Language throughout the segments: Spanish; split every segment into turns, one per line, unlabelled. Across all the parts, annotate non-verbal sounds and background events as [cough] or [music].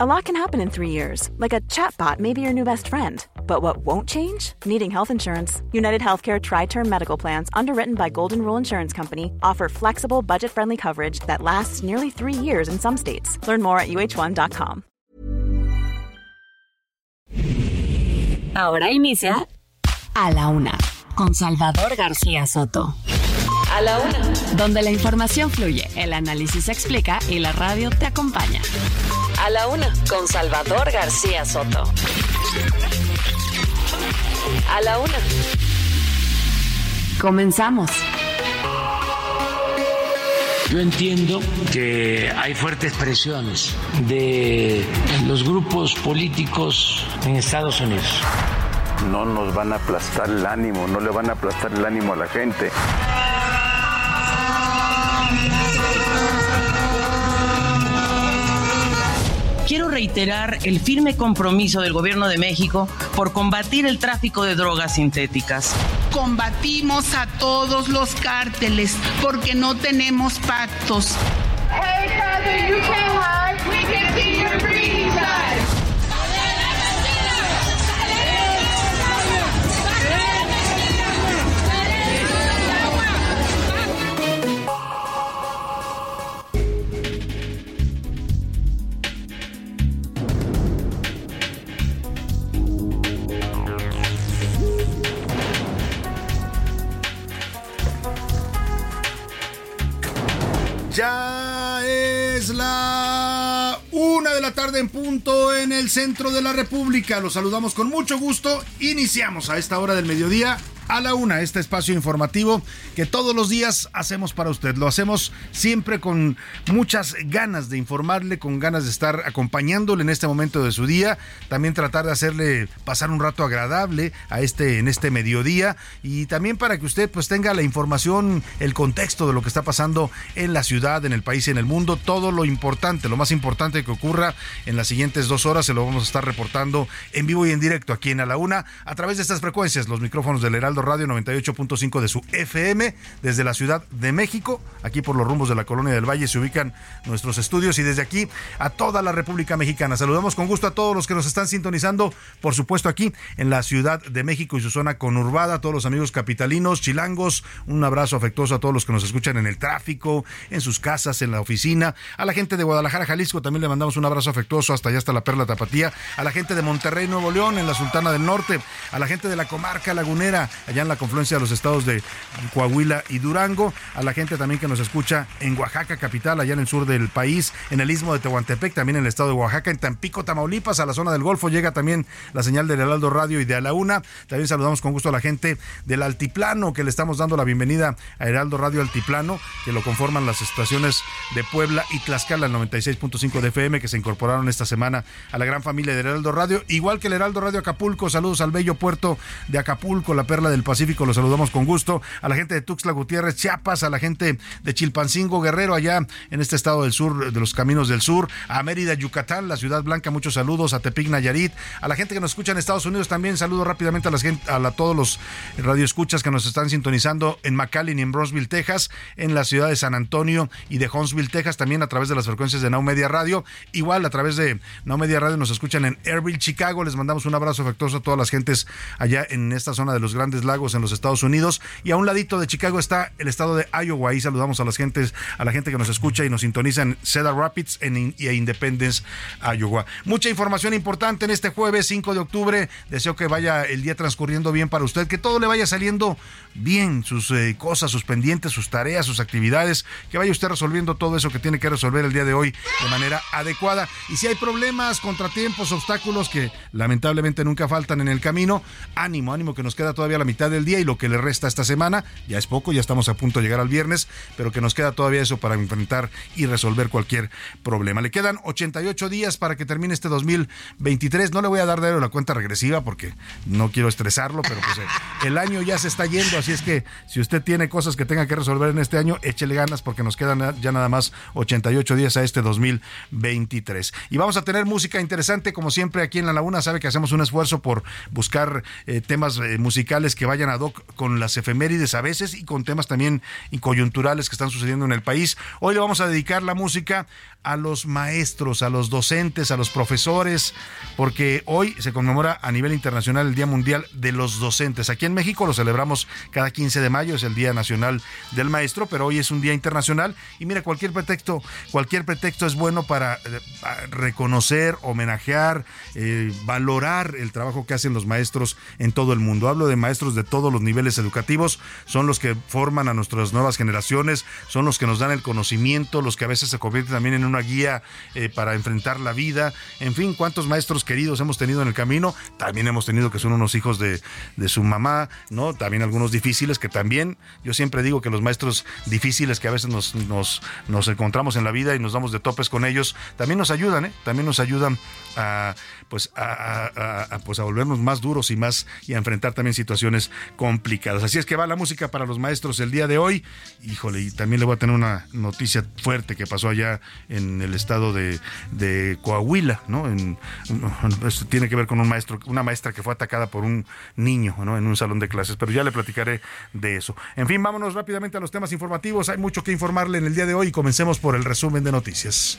A lot can happen in three years, like a chatbot may be your new best friend. But what won't change? Needing health insurance. United Healthcare Tri Term Medical Plans, underwritten by Golden Rule Insurance Company, offer flexible, budget friendly coverage that lasts nearly three years in some states. Learn more at uh1.com.
Ahora inicia A la Una con Salvador García Soto.
A la Una.
Donde la información fluye, el análisis se explica y la radio te acompaña.
A la Una con Salvador García Soto. A la Una.
Comenzamos.
Yo entiendo que hay fuertes presiones de los grupos políticos en Estados Unidos.
No nos van a aplastar el ánimo, no le van a aplastar el ánimo a la gente.
Reiterar el firme compromiso del Gobierno de México por combatir el tráfico de drogas sintéticas.
Combatimos a todos los cárteles porque no tenemos pactos.
Hey, Father, you
Ya es la una de la tarde en punto en el centro de la República. Los saludamos con mucho gusto. Iniciamos a esta hora del mediodía a la una, este espacio informativo que todos los días hacemos para usted. Lo hacemos siempre con muchas ganas de informarle, con ganas de estar acompañándole en este momento de su día, también tratar de hacerle pasar un rato agradable a este en este mediodía. Y también para que usted pues tenga la información, el contexto de lo que está pasando en la ciudad, en el país y en el mundo, todo lo importante, lo más importante que ocurra en las siguientes dos horas se lo vamos a estar reportando en vivo y en directo aquí en A la Una a través de estas frecuencias, los micrófonos del Heraldo Radio 98.5 de su FM desde la Ciudad de México. Aquí por los rumbos de la Colonia del Valle se ubican nuestros estudios y desde aquí a toda la República Mexicana. Saludamos con gusto a todos los que nos están sintonizando, por supuesto aquí en la Ciudad de México y su zona conurbada, todos los amigos capitalinos, chilangos, un abrazo afectuoso a todos los que nos escuchan en el tráfico, en sus casas, en la oficina, a la gente de Guadalajara, Jalisco también le mandamos un abrazo afectuoso hasta allá hasta la Perla Tapatía, a la gente de Monterrey, Nuevo León, en la Sultana del Norte, a la gente de la comarca lagunera, allá en la confluencia de los estados de Coahuila y Durango, a la gente también que nos escucha en Oaxaca, capital, allá en el sur del país, en el istmo de Tehuantepec, también en el estado de Oaxaca, en Tampico, Tamaulipas, a la zona del Golfo, llega también la señal del Heraldo Radio y de A la Una. También saludamos con gusto a la gente del Altiplano, que le estamos dando la bienvenida a Heraldo Radio Altiplano, que lo conforman las estaciones de Puebla y Tlaxcala, el 96.5 de FM, que se incorporaron esta semana a la gran familia del Heraldo Radio, igual que el Heraldo Radio Acapulco. Saludos al bello puerto de Acapulco, la perla del Pacífico los saludamos con gusto. A la gente de Tuxtla Gutiérrez, Chiapas, a la gente de Chilpancingo, Guerrero, allá en este estado del sur, de los caminos del sur, a Mérida, Yucatán, la Ciudad Blanca, muchos saludos, a Tepic, Nayarit, a la gente que nos escucha en Estados Unidos también, saludo rápidamente a, la gente, a todos los radioescuchas que nos están sintonizando en McAllen y en Bronzeville, Texas, en la ciudad de San Antonio y de Huntsville, Texas, también a través de las frecuencias de Now Media Radio. Igual a través de Now Media Radio nos escuchan en Airville, Chicago. Les mandamos un abrazo afectuoso a todas las gentes allá en esta zona de los Grandes Lagos en los Estados Unidos. Y a un ladito de Chicago está el estado de Iowa. Ahí saludamos a las gentes, a la gente que nos escucha y nos sintoniza en Cedar Rapids en, a Independence, Iowa. Mucha información importante en este jueves 5 de octubre. Deseo que vaya el día transcurriendo bien para usted, que todo le vaya saliendo bien, sus eh, cosas, sus pendientes, sus tareas, sus actividades, que vaya usted resolviendo todo eso que tiene que resolver el día de hoy de manera adecuada. Y si hay problemas, contratiempos, obstáculos que lamentablemente nunca faltan en el camino, ánimo, ánimo que nos queda todavía la mitad del día y lo que le resta esta semana, ya es poco, ya estamos a punto de llegar al viernes, pero que nos queda todavía eso para enfrentar y resolver cualquier problema. Le quedan 88 días para que termine este 2023. No le voy a dar de la cuenta regresiva porque no quiero estresarlo, pero pues el año ya se está yendo, así es que si usted tiene cosas que tenga que resolver en este año, échele ganas porque nos quedan ya nada más 88 días a este 2023. Y vamos a tener música interesante, como siempre aquí en La Laguna, sabe que hacemos un esfuerzo por buscar eh, temas eh, musicales que vayan ad hoc con las efemérides a veces y con temas también coyunturales que están sucediendo en el país. Hoy le vamos a dedicar la música a los maestros, a los docentes, a los profesores, porque hoy se conmemora a nivel internacional el Día Mundial de los Docentes. Aquí en México lo celebramos cada 15 de mayo, es el Día Nacional del Maestro, pero hoy es un día internacional y mira, cualquier pretexto, cualquier pretexto es bueno para eh, reconocer, homenajear, eh, valorar el trabajo que hacen los maestros en todo el mundo. Hablo de maestros de todos los niveles educativos, son los que forman a nuestras nuevas generaciones, son los que nos dan el conocimiento, los que a veces se convierten también en una guía eh, para enfrentar la vida. En fin, cuántos maestros queridos hemos tenido en el camino. También hemos tenido que son unos hijos de, de su mamá, ¿no? También algunos difíciles que también, yo siempre digo que los maestros difíciles que a veces nos, nos, nos encontramos en la vida y nos damos de topes con ellos, también nos ayudan, ¿eh? También nos ayudan a pues a, pues a volvernos más duros y más y a enfrentar también situaciones complicadas. Así es que va la música para los maestros el día de hoy. Híjole, y también le voy a tener una noticia fuerte que pasó allá en el estado de, Coahuila, ¿no? Esto tiene que ver con un maestro, una maestra que fue atacada por un niño, ¿no? En un salón de clases, pero ya le platicaré de eso. En fin, vámonos rápidamente a los temas informativos. Hay mucho que informarle en el día de hoy y comencemos por el resumen de noticias.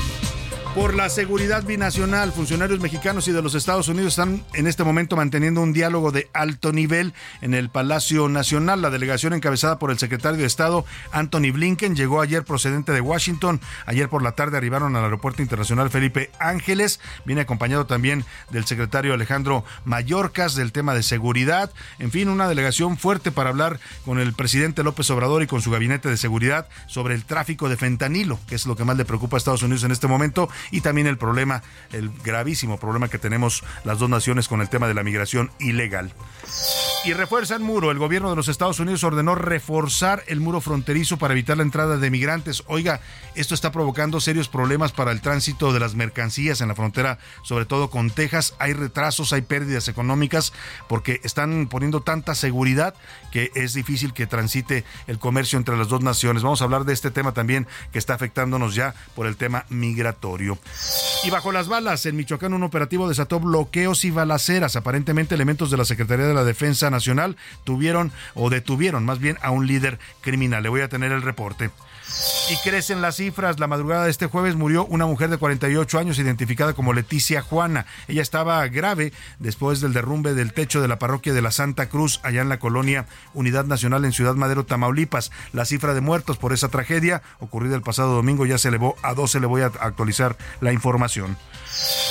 por la seguridad binacional. Funcionarios mexicanos y de los Estados Unidos están en este momento manteniendo un diálogo de alto nivel en el Palacio Nacional. La delegación encabezada por el secretario de Estado, Anthony Blinken, llegó ayer procedente de Washington. Ayer por la tarde arribaron al Aeropuerto Internacional Felipe Ángeles. Viene acompañado también del secretario Alejandro Mayorkas del tema de seguridad. En fin, una delegación fuerte para hablar con el presidente López Obrador y con su gabinete de seguridad sobre el tráfico de fentanilo, que es lo que más le preocupa a Estados Unidos en este momento y también el problema, el gravísimo problema que tenemos las dos naciones con el tema de la migración ilegal. Y refuerza el muro. El gobierno de los Estados Unidos ordenó reforzar el muro fronterizo para evitar la entrada de migrantes. Oiga, esto está provocando serios problemas para el tránsito de las mercancías en la frontera, sobre todo con Texas. Hay retrasos, hay pérdidas económicas porque están poniendo tanta seguridad que es difícil que transite el comercio entre las dos naciones. Vamos a hablar de este tema también que está afectándonos ya por el tema migratorio. Y bajo las balas, en Michoacán un operativo desató bloqueos y balaceras. Aparentemente elementos de la Secretaría de la Defensa Nacional tuvieron o detuvieron más bien a un líder criminal. Le voy a tener el reporte. Y crecen las cifras. La madrugada de este jueves murió una mujer de 48 años identificada como Leticia Juana. Ella estaba grave después del derrumbe del techo de la parroquia de la Santa Cruz allá en la colonia Unidad Nacional en Ciudad Madero, Tamaulipas. La cifra de muertos por esa tragedia ocurrida el pasado domingo ya se elevó a 12. Le voy a actualizar la información.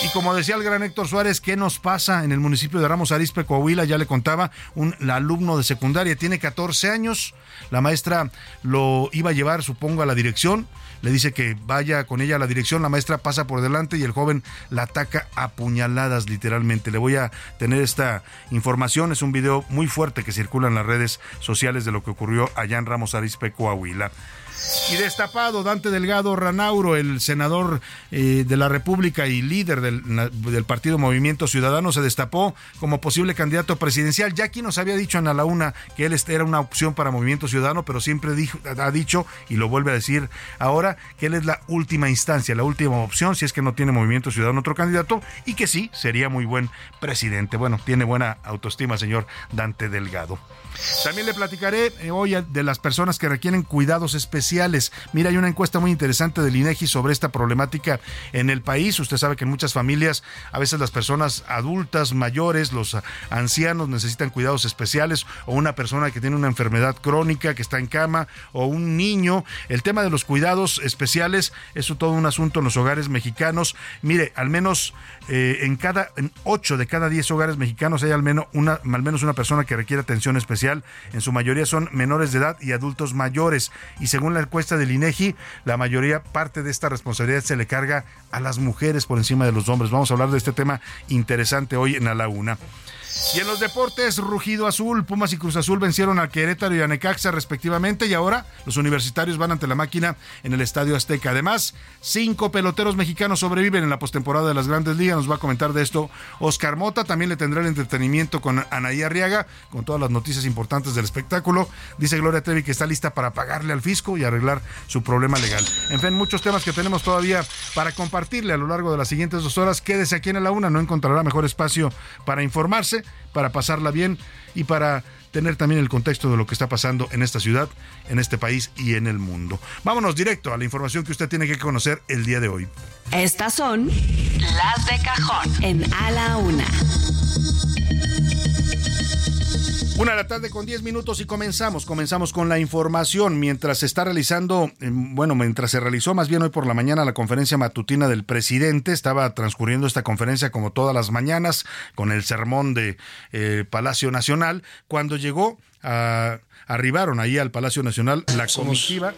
Y como decía el gran Héctor Suárez, ¿qué nos pasa en el municipio de Ramos Arizpe, Coahuila? Ya le contaba, un alumno de secundaria tiene 14 años. La maestra lo iba a llevar, supongo, a la dirección. Le dice que vaya con ella a la dirección. La maestra pasa por delante y el joven la ataca a puñaladas, literalmente. Le voy a tener esta información. Es un video muy fuerte que circula en las redes sociales de lo que ocurrió allá en Ramos Arizpe, Coahuila. Y destapado, Dante Delgado Ranauro, el senador eh, de la República y líder del, partido Movimiento Ciudadano, se destapó como posible candidato presidencial. Ya aquí nos había dicho en la una que él era una opción para Movimiento Ciudadano, pero siempre ha dicho, y lo vuelve a decir ahora, que él es la última instancia, la última opción, si es que no tiene Movimiento Ciudadano otro candidato, y que sí, sería muy buen presidente. Bueno, tiene buena autoestima, señor Dante Delgado. También le platicaré eh, hoy de las personas que requieren cuidados especiales. Mira, hay una encuesta muy interesante del INEGI sobre esta problemática en el país. Usted sabe que en muchas familias, a veces las personas adultas, mayores, los ancianos necesitan cuidados especiales o una persona que tiene una enfermedad crónica que está en cama o un niño. El tema de los cuidados especiales es todo un asunto en los hogares mexicanos. Mire, al menos eh, en cada en 8 de cada 10 hogares mexicanos hay al menos una al menos una persona que requiere atención especial en su mayoría son menores de edad y adultos mayores. Y según la encuesta del INEGI, la mayoría parte de esta responsabilidad se le carga a las mujeres por encima de los hombres. Vamos a hablar de este tema interesante hoy en la laguna. Y en los deportes, Rugido Azul, Pumas y Cruz Azul vencieron a Querétaro y a Necaxa respectivamente y ahora los universitarios van ante la máquina en el Estadio Azteca. Además, cinco peloteros mexicanos sobreviven en la postemporada de las Grandes Ligas. Nos va a comentar de esto Oscar Mota. También le tendrá el entretenimiento con Anaí Arriaga, con todas las noticias importantes del espectáculo. Dice Gloria Trevi que está lista para pagarle al fisco y arreglar su problema legal. En fin, muchos temas que tenemos todavía para compartirle a lo largo de las siguientes dos horas. Quédese aquí en la una, no encontrará mejor espacio para informarse, para pasarla bien y para tener también el contexto de lo que está pasando en esta ciudad, en este país y en el mundo. Vámonos directo a la información que usted tiene que conocer el día de hoy.
Estas son las de cajón en A la Una.
Una de la tarde con 10 minutos y comenzamos. Comenzamos con la información. Mientras se está realizando, em, bueno, mientras se realizó más bien hoy por la mañana la conferencia matutina del presidente, estaba transcurriendo esta conferencia como todas las mañanas con el sermón de eh, Palacio Nacional. Cuando llegó, a, arribaron ahí al Palacio Nacional la comitiva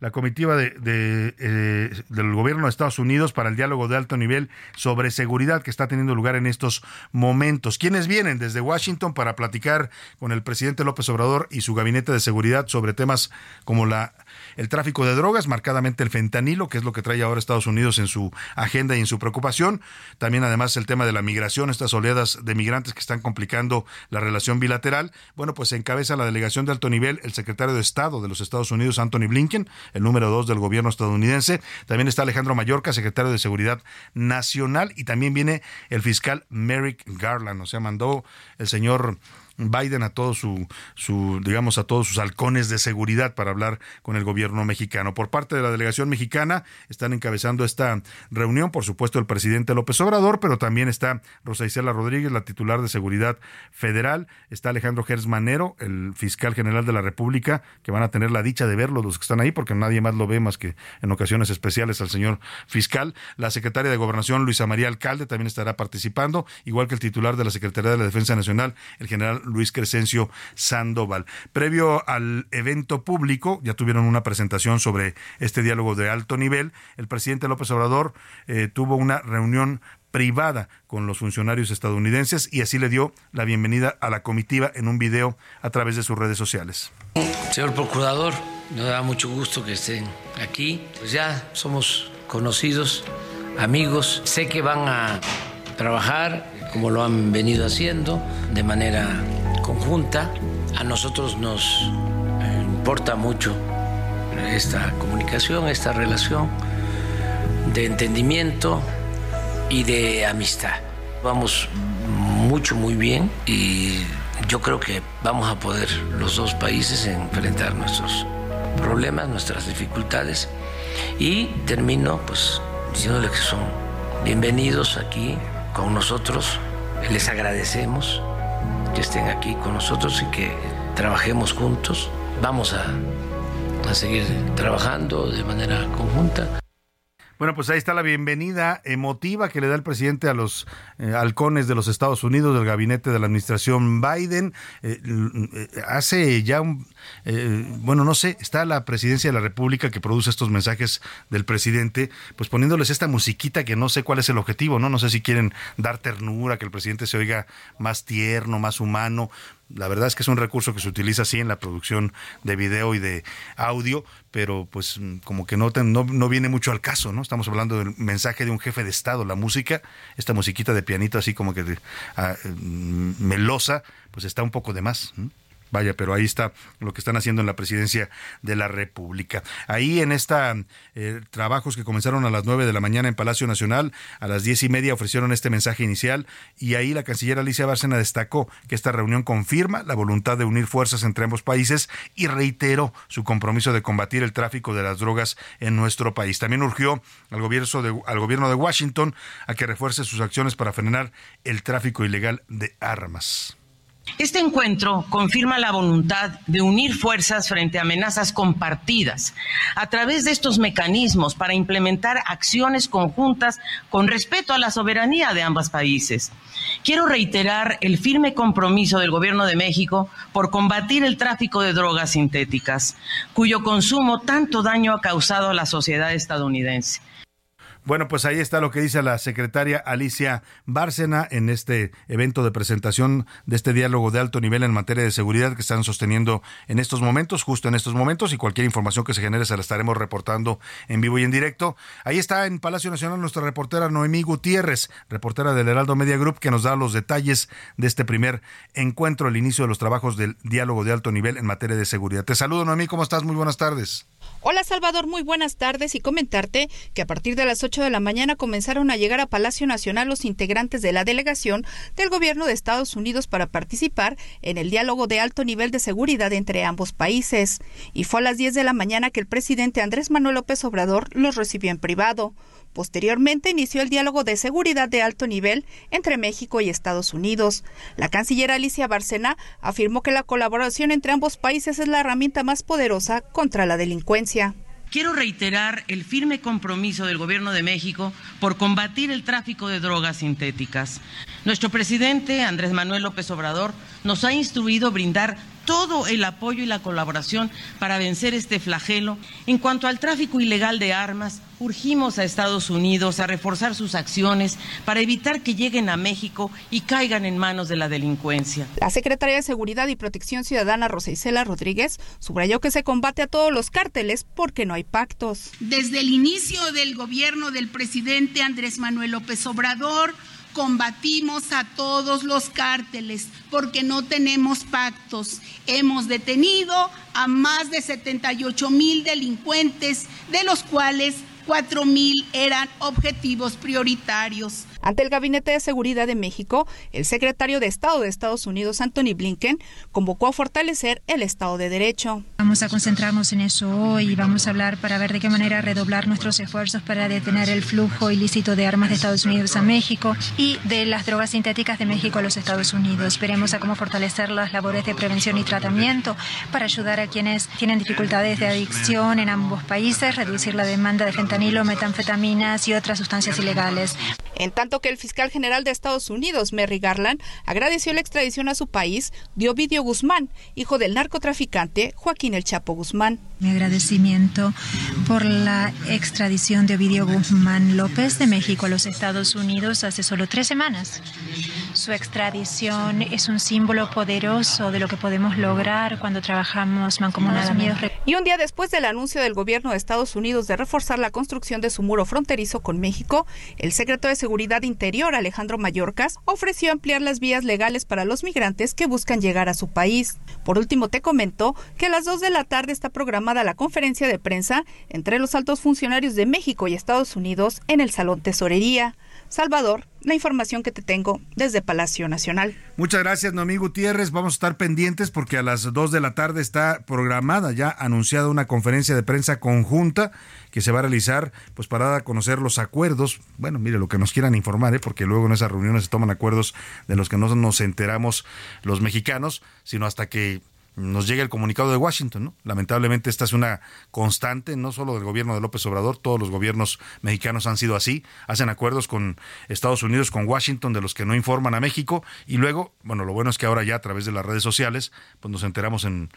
la comitiva de, eh, del gobierno de Estados Unidos para el diálogo de alto nivel sobre seguridad que está teniendo lugar en estos momentos. ¿Quiénes vienen desde Washington para platicar con el presidente López Obrador y su gabinete de seguridad sobre temas como la el tráfico de drogas, marcadamente el fentanilo, que es lo que trae ahora Estados Unidos en su agenda y en su preocupación. También además el tema de la migración, estas oleadas de migrantes que están complicando la relación bilateral. Bueno, pues encabeza la delegación de alto nivel el secretario de Estado de los Estados Unidos, Anthony Blinken, el número dos del gobierno estadounidense. También está Alejandro Mallorca, secretario de Seguridad Nacional, y también viene el fiscal Merrick Garland. O sea, mandó el señor Biden a todos su, su, digamos, a todos sus halcones de seguridad para hablar con el gobierno mexicano. Por parte de la delegación mexicana están encabezando esta reunión, por supuesto, el presidente López Obrador, pero también está Rosa Isela Rodríguez, la titular de Seguridad Federal, está Alejandro Gers Manero, el fiscal general de la República, que van a tener la dicha de verlo los que están ahí, porque nadie más lo ve más que en ocasiones especiales al señor fiscal. La secretaria de Gobernación, Luisa María Alcalde, también estará participando, igual que el titular de la Secretaría de la Defensa Nacional, el general Luis Crescencio Sandoval. Previo al evento público, ya tuvieron una presentación sobre este diálogo de alto nivel. El presidente López Obrador eh, tuvo una reunión privada con los funcionarios estadounidenses y así le dio la bienvenida a la comitiva en un video a través de sus redes sociales.
Señor Procurador, me da mucho gusto que estén aquí. Pues ya somos conocidos, amigos. Sé que van a trabajar como lo han venido haciendo de manera conjunta. A nosotros nos eh, importa mucho esta comunicación, esta relación de entendimiento y de amistad. Vamos mucho, muy bien y yo creo que vamos a poder los dos países enfrentar nuestros problemas, nuestras dificultades y termino pues diciéndoles que son bienvenidos aquí con nosotros. Les agradecemos que estén aquí con nosotros y que trabajemos juntos. Vamos a, a seguir trabajando de manera conjunta.
Bueno, pues ahí está la bienvenida emotiva que le da el presidente a los eh, halcones de los Estados Unidos del gabinete de la administración Biden. Eh, eh, hace ya un, bueno, no sé, está la presidencia de la República que produce estos mensajes del presidente, pues poniéndoles esta musiquita que no sé cuál es el objetivo, ¿no? No sé si quieren dar ternura, que el presidente se oiga más tierno, más humano, la verdad es que es un recurso que se utiliza así en la producción de video y de audio, pero pues mm, como que no, no, viene mucho al caso, ¿no? Estamos hablando del mensaje de un jefe de Estado, la música, esta musiquita de pianito así como que ah, mm, melosa, pues está un poco de más. Vaya, pero ahí está lo que están haciendo en la presidencia de la República. Ahí en esta eh, trabajos que comenzaron a las nueve de la mañana en Palacio Nacional, a las diez y media ofrecieron este mensaje inicial y ahí la canciller Alicia Bárcena destacó que esta reunión confirma la voluntad de unir fuerzas entre ambos países y reiteró su compromiso de combatir el tráfico de las drogas en nuestro país. También urgió al gobierno de, al gobierno de Washington a que refuerce sus acciones para frenar el tráfico ilegal de armas.
Este encuentro confirma la voluntad de unir fuerzas frente a amenazas compartidas a través de estos mecanismos para implementar acciones conjuntas con respeto a la soberanía de ambos países. Quiero reiterar el firme compromiso del Gobierno de México por combatir el tráfico de drogas sintéticas, cuyo consumo tanto daño ha causado a la sociedad estadounidense.
Bueno, pues ahí está lo que dice la secretaria Alicia Bárcena en este evento de presentación de este diálogo de alto nivel en materia de seguridad que están sosteniendo en estos momentos, justo en estos momentos, y cualquier información que se genere se la estaremos reportando en vivo y en directo. Ahí está en Palacio Nacional nuestra reportera Noemí Gutiérrez, reportera del Heraldo Media Group, que nos da los detalles de este primer encuentro, el inicio de los trabajos del diálogo de alto nivel en materia de seguridad. Te saludo, Noemí, ¿cómo estás? Muy buenas tardes.
Hola Salvador, muy buenas tardes y comentarte que a partir de las 8 de la mañana comenzaron a llegar a Palacio Nacional los integrantes de la delegación del gobierno de Estados Unidos para participar en el diálogo de alto nivel de seguridad entre ambos países. Y fue a las 10 de la mañana que el presidente Andrés Manuel López Obrador los recibió en privado. Posteriormente inició el diálogo de seguridad de alto nivel entre México y Estados Unidos. La canciller Alicia Bárcena afirmó que la colaboración entre ambos países es la herramienta más poderosa contra la delincuencia.
Quiero reiterar el firme compromiso del Gobierno de México por combatir el tráfico de drogas sintéticas. Nuestro presidente, Andrés Manuel López Obrador, nos ha instruido brindar todo el apoyo y la colaboración para vencer este flagelo. En cuanto al tráfico ilegal de armas, urgimos a Estados Unidos a reforzar sus acciones para evitar que lleguen a México y caigan en manos de la delincuencia.
La secretaria de Seguridad y Protección Ciudadana Rosa Isela Rodríguez subrayó que se combate a todos los cárteles porque no hay pactos.
Desde el inicio del gobierno del presidente Andrés Manuel López Obrador, combatimos a todos los cárteles porque no tenemos pactos. Hemos detenido a más de 78 mil delincuentes, de los cuales 4 mil eran objetivos prioritarios.
Ante el Gabinete de Seguridad de México, el secretario de Estado de Estados Unidos, Anthony Blinken, convocó a fortalecer el Estado de Derecho.
Vamos a concentrarnos en eso hoy y vamos a hablar para ver de qué manera redoblar nuestros esfuerzos para detener el flujo ilícito de armas de Estados Unidos a México y de las drogas sintéticas de México a los Estados Unidos. Veremos a cómo fortalecer las labores de prevención y tratamiento para ayudar a quienes tienen dificultades de adicción en ambos países, reducir la demanda de fentanilo, metanfetaminas y otras sustancias ilegales.
En tanto que el fiscal general de Estados Unidos, Merry Garland, agradeció la extradición a su país de Ovidio Guzmán, hijo del narcotraficante Joaquín El Chapo Guzmán.
Mi agradecimiento por la extradición de Ovidio Guzmán López de México a los Estados Unidos hace solo tres semanas. Su extradición es un símbolo poderoso de lo que podemos lograr cuando trabajamos mancomunadamente.
Y un día después del anuncio del gobierno de Estados Unidos de reforzar la construcción de su muro fronterizo con México, el secretario de Seguridad Interior, Alejandro Mayorkas, ofreció ampliar las vías legales para los migrantes que buscan llegar a su país. Por último, te comentó que a las 2 de la tarde está programada la conferencia de prensa entre los altos funcionarios de México y Estados Unidos en el Salón Tesorería. Salvador, la información que te tengo desde Palacio Nacional.
Muchas gracias, Noemí Gutiérrez. Vamos a estar pendientes porque a las 2 de la tarde está programada, ya anunciada una conferencia de prensa conjunta que se va a realizar pues para dar a conocer los acuerdos. Bueno, mire, lo que nos quieran informar, ¿eh? porque luego en esas reuniones se toman acuerdos de los que no nos enteramos los mexicanos, sino hasta que nos llega el comunicado de Washington. ¿no? Lamentablemente esta es una constante, no solo del gobierno de López Obrador, todos los gobiernos mexicanos han sido así, hacen acuerdos con Estados Unidos, con Washington, de los que no informan a México, y luego, bueno, lo bueno es que ahora ya a través de las redes sociales, pues nos enteramos en,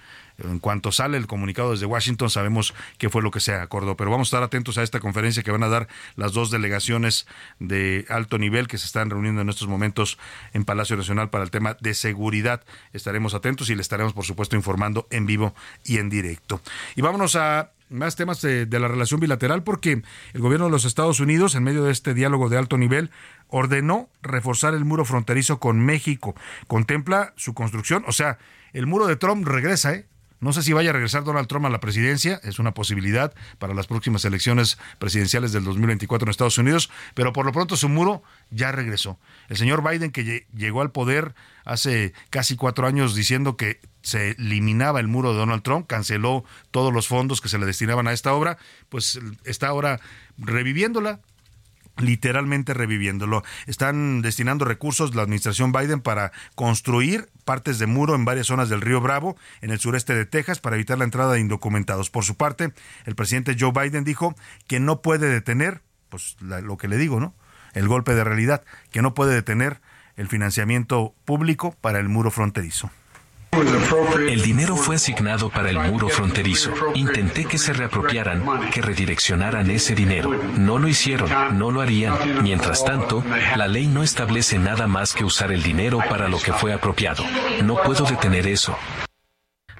en cuanto sale el comunicado desde Washington, sabemos qué fue lo que se acordó. Pero vamos a estar atentos a esta conferencia que van a dar las dos delegaciones de alto nivel que se están reuniendo en estos momentos en Palacio Nacional para el tema de seguridad. Estaremos atentos y le estaremos, por supuesto, informando en vivo y en directo. Y vámonos a más temas de, de, la relación bilateral porque el gobierno de los Estados Unidos, en medio de este diálogo de alto nivel, ordenó reforzar el muro fronterizo con México. Contempla su construcción, o sea, el muro de Trump regresa, ¿eh? No sé si vaya a regresar Donald Trump a la presidencia, es una posibilidad para las próximas elecciones presidenciales del 2024 en Estados Unidos, pero por lo pronto su muro ya regresó. El señor Biden, que llegó al poder hace casi cuatro años diciendo que se eliminaba el muro de Donald Trump, canceló todos los fondos que se le destinaban a esta obra, pues está ahora reviviéndola, literalmente reviviéndolo. Están destinando recursos la administración Biden para construir partes de muro en varias zonas del río Bravo, en el sureste de Texas, para evitar la entrada de indocumentados. Por su parte, el presidente Joe Biden dijo que no puede detener, pues la, lo que le digo, ¿no? El golpe de realidad, que no puede detener el financiamiento público para el muro fronterizo.
El dinero fue asignado para el muro fronterizo. Intenté que se reapropiaran, que redireccionaran ese dinero. No lo hicieron, no lo harían. Mientras tanto, la ley no establece nada más que usar el dinero para lo que fue apropiado. No puedo detener eso.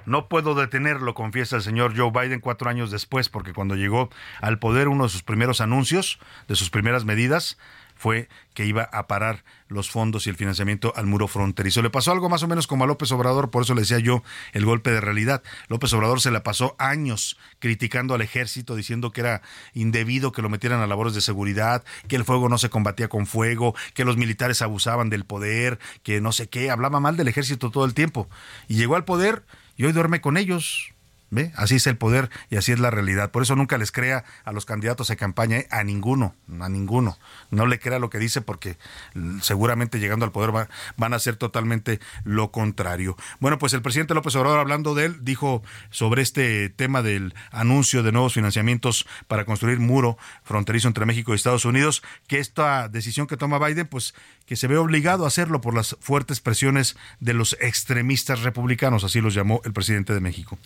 No puedo detenerlo, confiesa el señor Joe Biden cuatro años después, porque cuando llegó al poder uno de sus primeros anuncios, de sus primeras medidas, fue que iba a parar los fondos y el financiamiento al muro fronterizo. Le pasó algo más o menos como a López Obrador, por eso le decía yo el golpe de realidad. López Obrador se la pasó años criticando al ejército, diciendo que era indebido que lo metieran a labores de seguridad, que el fuego no se combatía con fuego, que los militares abusaban del poder, que no sé qué, hablaba mal del ejército todo el tiempo. Y llegó al poder y hoy duerme con ellos. ¿Ve? Así es el poder y así es la realidad. Por eso nunca les crea a los candidatos a campaña, ¿eh? a ninguno, a ninguno. No le crea lo que dice porque seguramente llegando al poder van a hacer totalmente lo contrario. Bueno, pues el presidente López Obrador, hablando de él, dijo sobre este tema del anuncio de nuevos financiamientos para construir muro fronterizo entre México y Estados Unidos, que esta decisión que toma Biden, pues que se ve obligado a hacerlo por las fuertes presiones de los extremistas republicanos, así los llamó el presidente de México.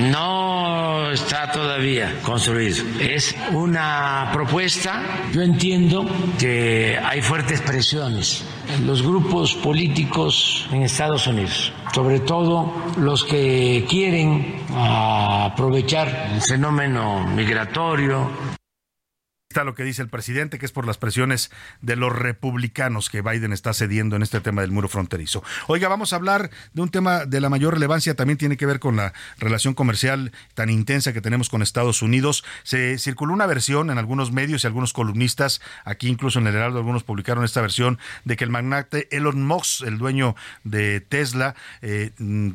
No está todavía construido. Es una propuesta. Yo entiendo que hay fuertes presiones en los grupos políticos en Estados Unidos, sobre todo los que quieren aprovechar el fenómeno migratorio
Está lo que dice el presidente, que es por las presiones de los republicanos que Biden está cediendo en este tema del muro fronterizo. Oiga, vamos a hablar de un tema de la mayor relevancia, también tiene que ver con la relación comercial tan intensa que tenemos con Estados Unidos. Se circuló una versión en algunos medios y algunos columnistas, aquí incluso en el Heraldo algunos publicaron esta versión, de que el magnate Elon Musk, el dueño de Tesla, eh,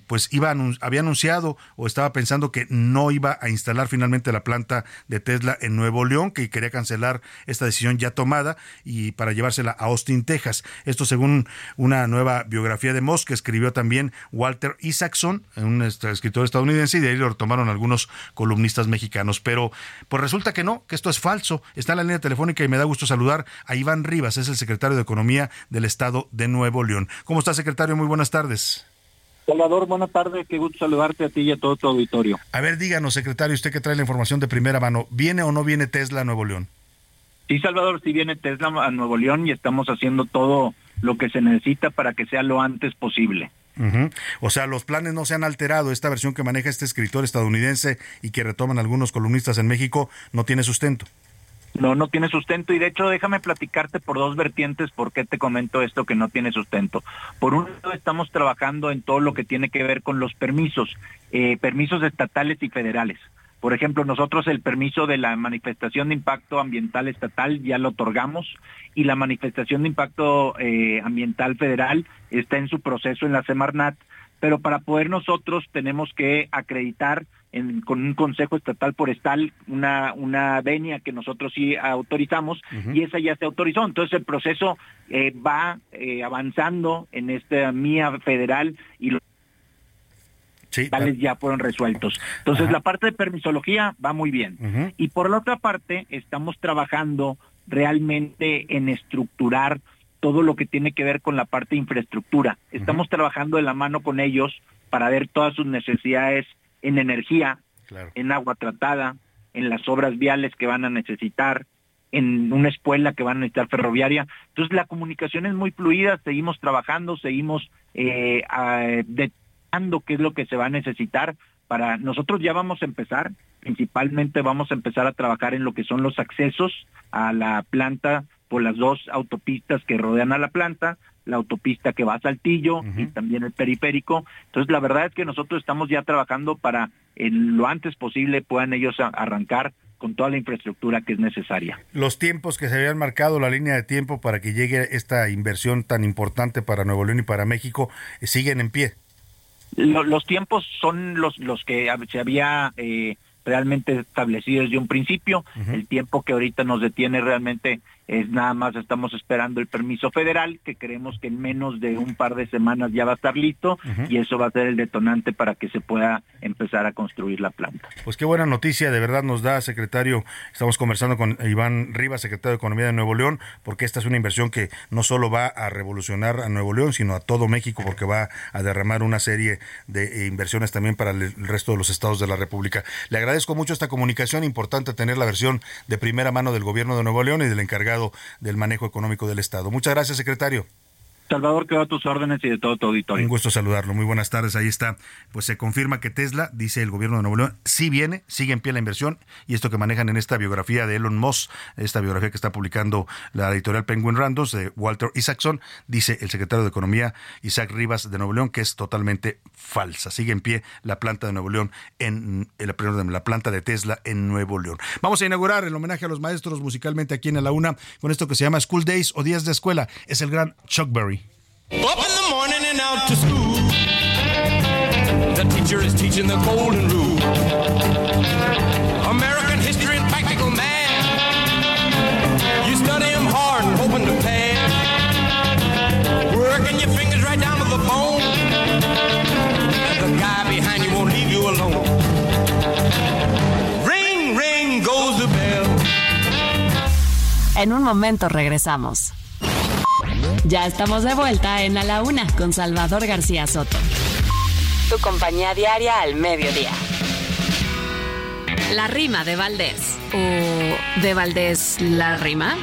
pues iba había anunciado o estaba pensando que no iba a instalar finalmente la planta de Tesla en Nuevo León, que quería cancelar cancelar esta decisión ya tomada y para llevársela a Austin, Texas. Esto según una nueva biografía de Moss que escribió también Walter Isaacson, un escritor estadounidense, y de ahí lo tomaron algunos columnistas mexicanos. Pero pues resulta que no, que esto es falso. Está en la línea telefónica y me da gusto saludar a Iván Rivas, es el secretario de Economía del Estado de Nuevo León. ¿Cómo está, secretario? Muy buenas tardes.
Salvador, buenas tardes, qué gusto saludarte a ti y a todo tu auditorio.
A ver, díganos, secretario, usted que trae la información de primera mano, ¿viene o no viene Tesla a Nuevo León?
Sí, Salvador, sí viene Tesla a Nuevo León y estamos haciendo todo lo que se necesita para que sea lo antes posible.
O sea, los planes no se han alterado. Esta versión que maneja este escritor estadounidense y que retoman algunos columnistas en México no tiene sustento.
No, no tiene sustento y de hecho déjame platicarte por dos vertientes por qué te comento esto que no tiene sustento. Por un lado estamos trabajando en todo lo que tiene que ver con los permisos, eh, permisos estatales y federales. Por ejemplo, nosotros el permiso de la manifestación de impacto ambiental estatal ya lo otorgamos y la manifestación de impacto eh, ambiental federal está en su proceso en la Semarnat, pero para poder nosotros tenemos que acreditar con un consejo estatal forestal una, una venia que nosotros sí autorizamos y esa ya se autorizó. Entonces el proceso eh, va eh, avanzando en esta mía federal y los tales ya fueron resueltos. Entonces la parte de permisología va muy bien. Y por la otra parte estamos trabajando realmente en estructurar todo lo que tiene que ver con la parte de infraestructura. Estamos trabajando de la mano con ellos para ver todas sus necesidades en energía, en agua tratada, en las obras viales que van a necesitar, en una escuela que van a necesitar ferroviaria. Entonces la comunicación es muy fluida, seguimos trabajando, seguimos eh, qué es lo que se va a necesitar para nosotros ya vamos a empezar, principalmente vamos a empezar a trabajar en lo que son los accesos a la planta por las dos autopistas que rodean a la planta, la autopista que va a Saltillo y también el periférico. Entonces, la verdad es que nosotros estamos ya trabajando para en lo antes posible puedan ellos arrancar con toda la infraestructura que es necesaria.
Los tiempos que se habían marcado, la línea de tiempo para que llegue esta inversión tan importante para Nuevo León y para México, siguen en pie
los tiempos son los, los que se había eh, realmente establecido desde un principio. El tiempo que ahorita nos detiene realmente es nada más estamos esperando el permiso federal, que creemos que en menos de un par de semanas ya va a estar listo y eso va a ser el detonante para que se pueda empezar a construir la planta.
Pues qué buena noticia, de verdad nos da, secretario. Estamos conversando con Iván Rivas, secretario de Economía de Nuevo León, porque esta es una inversión que no solo va a revolucionar a Nuevo León, sino a todo México, porque va a derramar una serie de inversiones también para el resto de los estados de la República. Le agradezco mucho esta comunicación, importante tener la versión de primera mano del gobierno de Nuevo León y del encargado del manejo económico del Estado. Muchas gracias, secretario.
Salvador, quedo a tus órdenes y de todo tu auditorio.
Un gusto saludarlo. Muy buenas tardes. Ahí está. Pues se confirma que Tesla, dice el gobierno de Nuevo León, sí viene, sigue en pie la inversión. Y esto que manejan en esta biografía de Elon Musk, esta biografía que está publicando la editorial Penguin Randos de Walter Isaacson, dice el secretario de Economía Isaac Rivas de Nuevo León que es totalmente falsa. Sigue en pie la planta de Nuevo León en la planta de Tesla en Nuevo León. Vamos a inaugurar el homenaje a los maestros musicalmente aquí en la una con esto que se llama School Days o Días de Escuela. Es el gran Chuck Berry. Up in the morning and out to school. The teacher is teaching the golden rule. American history and practical math. You study them hard and hoping to pass. Working your fingers right down to the bone. And the guy behind you won't leave you alone. Ring, ring goes the bell.
En un momento regresamos. Ya estamos de vuelta en A la Una con Salvador García Soto.
Tu compañía diaria al mediodía.
La rima de Valdés. ¿O de Valdés la rima?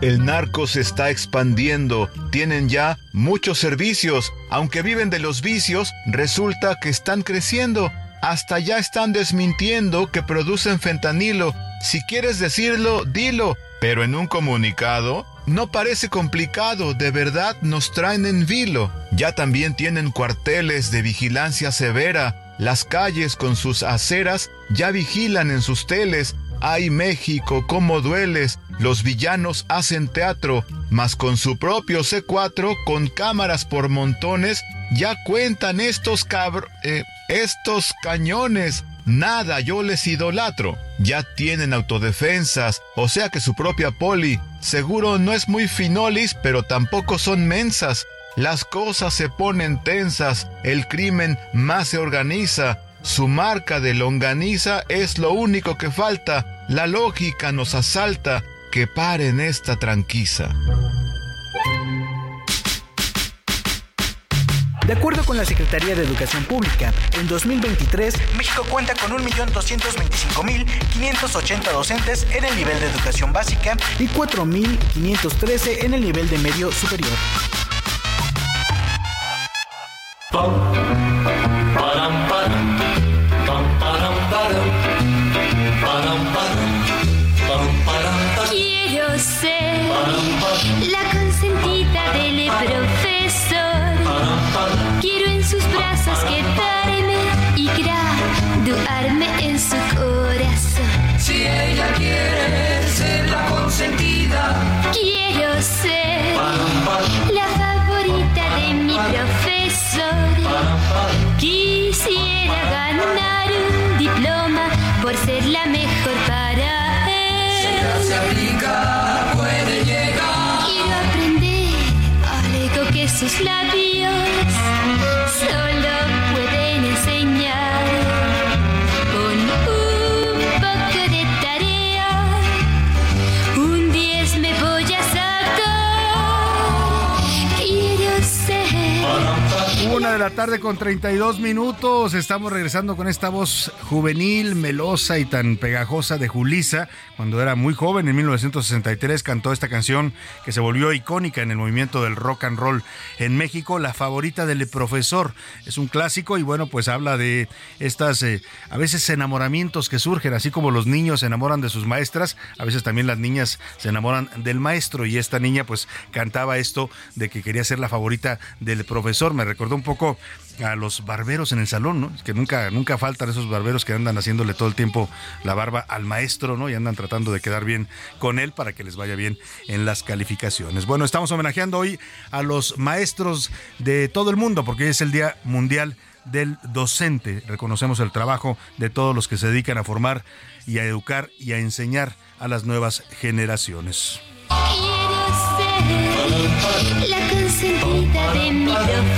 El narco se está expandiendo, tienen ya muchos servicios, aunque viven de los vicios, resulta que están creciendo. Hasta ya están desmintiendo que producen fentanilo. Si quieres decirlo, dilo, pero en un comunicado no parece complicado, de verdad nos traen en vilo. Ya también tienen cuarteles de vigilancia severa. Las calles con sus aceras ya vigilan en sus teles. Ay México, cómo dueles. Los villanos hacen teatro, mas con su propio C4, con cámaras por montones, ya cuentan estos cabr... Eh, estos cañones. Nada, yo les idolatro. Ya tienen autodefensas, o sea que su propia poli seguro no es muy finolis, pero tampoco son mensas. Las cosas se ponen tensas, el crimen más se organiza. Su marca de longaniza es lo único que falta. La lógica nos asalta, que paren esta tranquiza.
De acuerdo con la Secretaría de Educación Pública, en 2023 México cuenta con 1.225.580 docentes en el nivel de educación básica y 4.513 en el nivel de medio superior.
Brazos quedarme y graduarme en su corazón.
Si ella quiere ser la consentida,
quiero ser la favorita de mi profesor. Quisiera ganar un diploma por ser la mejor para él.
si ella se aplica, puede llegar.
Quiero aprender algo que sus
Una de la tarde con 32 minutos. Estamos regresando con esta voz juvenil, melosa y tan pegajosa de Julisa. Cuando era muy joven, en 1963, cantó esta canción que se volvió icónica en el movimiento del rock and roll en México, La favorita del profesor. Es un clásico y bueno, pues habla de estas, eh, a veces enamoramientos que surgen, así como los niños se enamoran de sus maestras, a veces también las niñas se enamoran del maestro y esta niña pues cantaba esto de que quería ser la favorita del profesor. Me recordó un poco a los barberos en el salón, ¿no? Que nunca, nunca faltan esos barberos que andan haciéndole todo el tiempo la barba al maestro, ¿no? Y andan tratando de quedar bien con él para que les vaya bien en las calificaciones. Bueno, estamos homenajeando hoy a los maestros de todo el mundo, porque hoy es el Día Mundial del docente. Reconocemos el trabajo de todos los que se dedican a formar y a educar y a enseñar a las nuevas generaciones.
La consentida de mi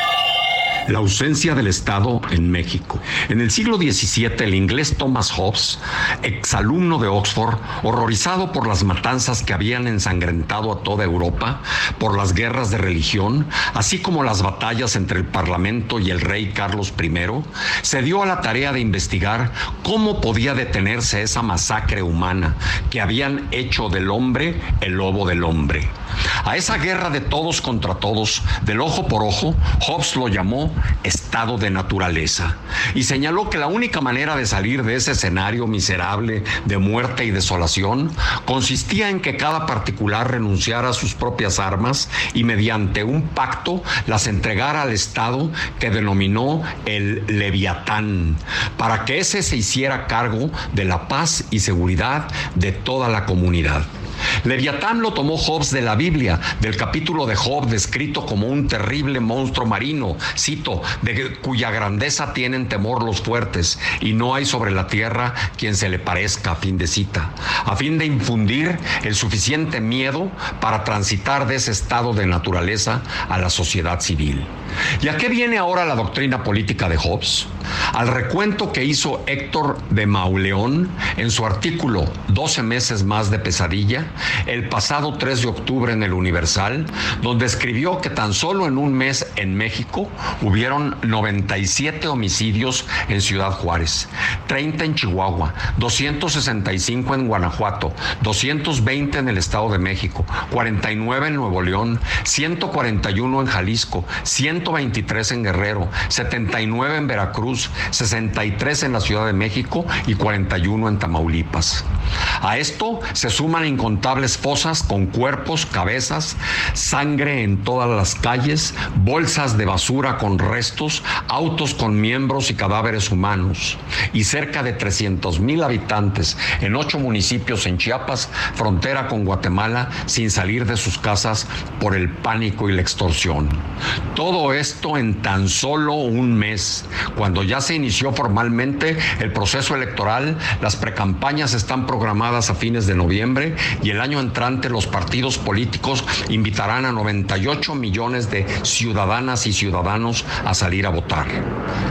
La ausencia del Estado en México. En el siglo XVII, el inglés Thomas Hobbes, exalumno de Oxford, horrorizado por las matanzas que habían ensangrentado a toda Europa, por las guerras de religión, así como las batallas entre el Parlamento y el rey Carlos I, se dio a la tarea de investigar cómo podía detenerse esa masacre humana que habían hecho del hombre el lobo del hombre. A esa guerra de todos contra todos, del ojo por ojo, Hobbes lo llamó estado de naturaleza y señaló que la única manera de salir de ese escenario miserable de muerte y desolación consistía en que cada particular renunciara a sus propias armas y mediante un pacto las entregara al Estado que denominó el Leviatán, para que ese se hiciera cargo de la paz y seguridad de toda la comunidad. Leviatán lo tomó Hobbes de la Biblia, del capítulo de Job descrito como un terrible monstruo marino, cito, de cuya grandeza tienen temor los fuertes y no hay sobre la tierra quien se le parezca, fin de cita, a fin de infundir el suficiente miedo para transitar de ese estado de naturaleza a la sociedad civil. ¿Y a qué viene ahora la doctrina política de Hobbes? Al recuento que hizo Héctor de Mauleón en su artículo 12 meses más de pesadilla, el pasado 3 de octubre en el Universal, donde escribió que tan solo en un mes en México hubieron 97 homicidios en Ciudad Juárez, 30 en Chihuahua, 265 en Guanajuato, 220 en el Estado de México, 49 en Nuevo León, 141 en Jalisco, 123 en Guerrero, 79 en Veracruz, 63 en la Ciudad de México y 41 en Tamaulipas. A esto se suman incontables fosas con cuerpos, cabezas, sangre en todas las calles, bolsas de basura con restos, autos con miembros y cadáveres humanos y cerca de 300 mil habitantes en ocho municipios en Chiapas, frontera con Guatemala, sin salir de sus casas por el pánico y la extorsión. Todo esto en tan solo un mes, cuando ya se inició formalmente el proceso electoral, las precampañas están programadas a fines de noviembre y el año entrante los partidos políticos invitarán a 98 millones de ciudadanas y ciudadanos a salir a votar.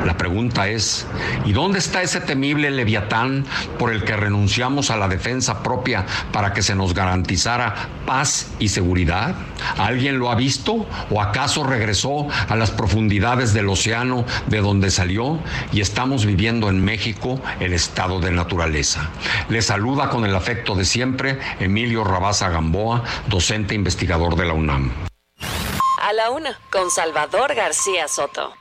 La pregunta es, ¿y dónde está ese temible leviatán por el que renunciamos a la defensa propia para que se nos garantizara paz y seguridad? ¿Alguien lo ha visto o acaso regresó a las profundidades del océano de donde salió y estamos viviendo en México el estado de naturaleza? Le saluda con el afecto de siempre Emilio Rabaza Gamboa, docente investigador de la UNAM.
A la una, con Salvador García Soto.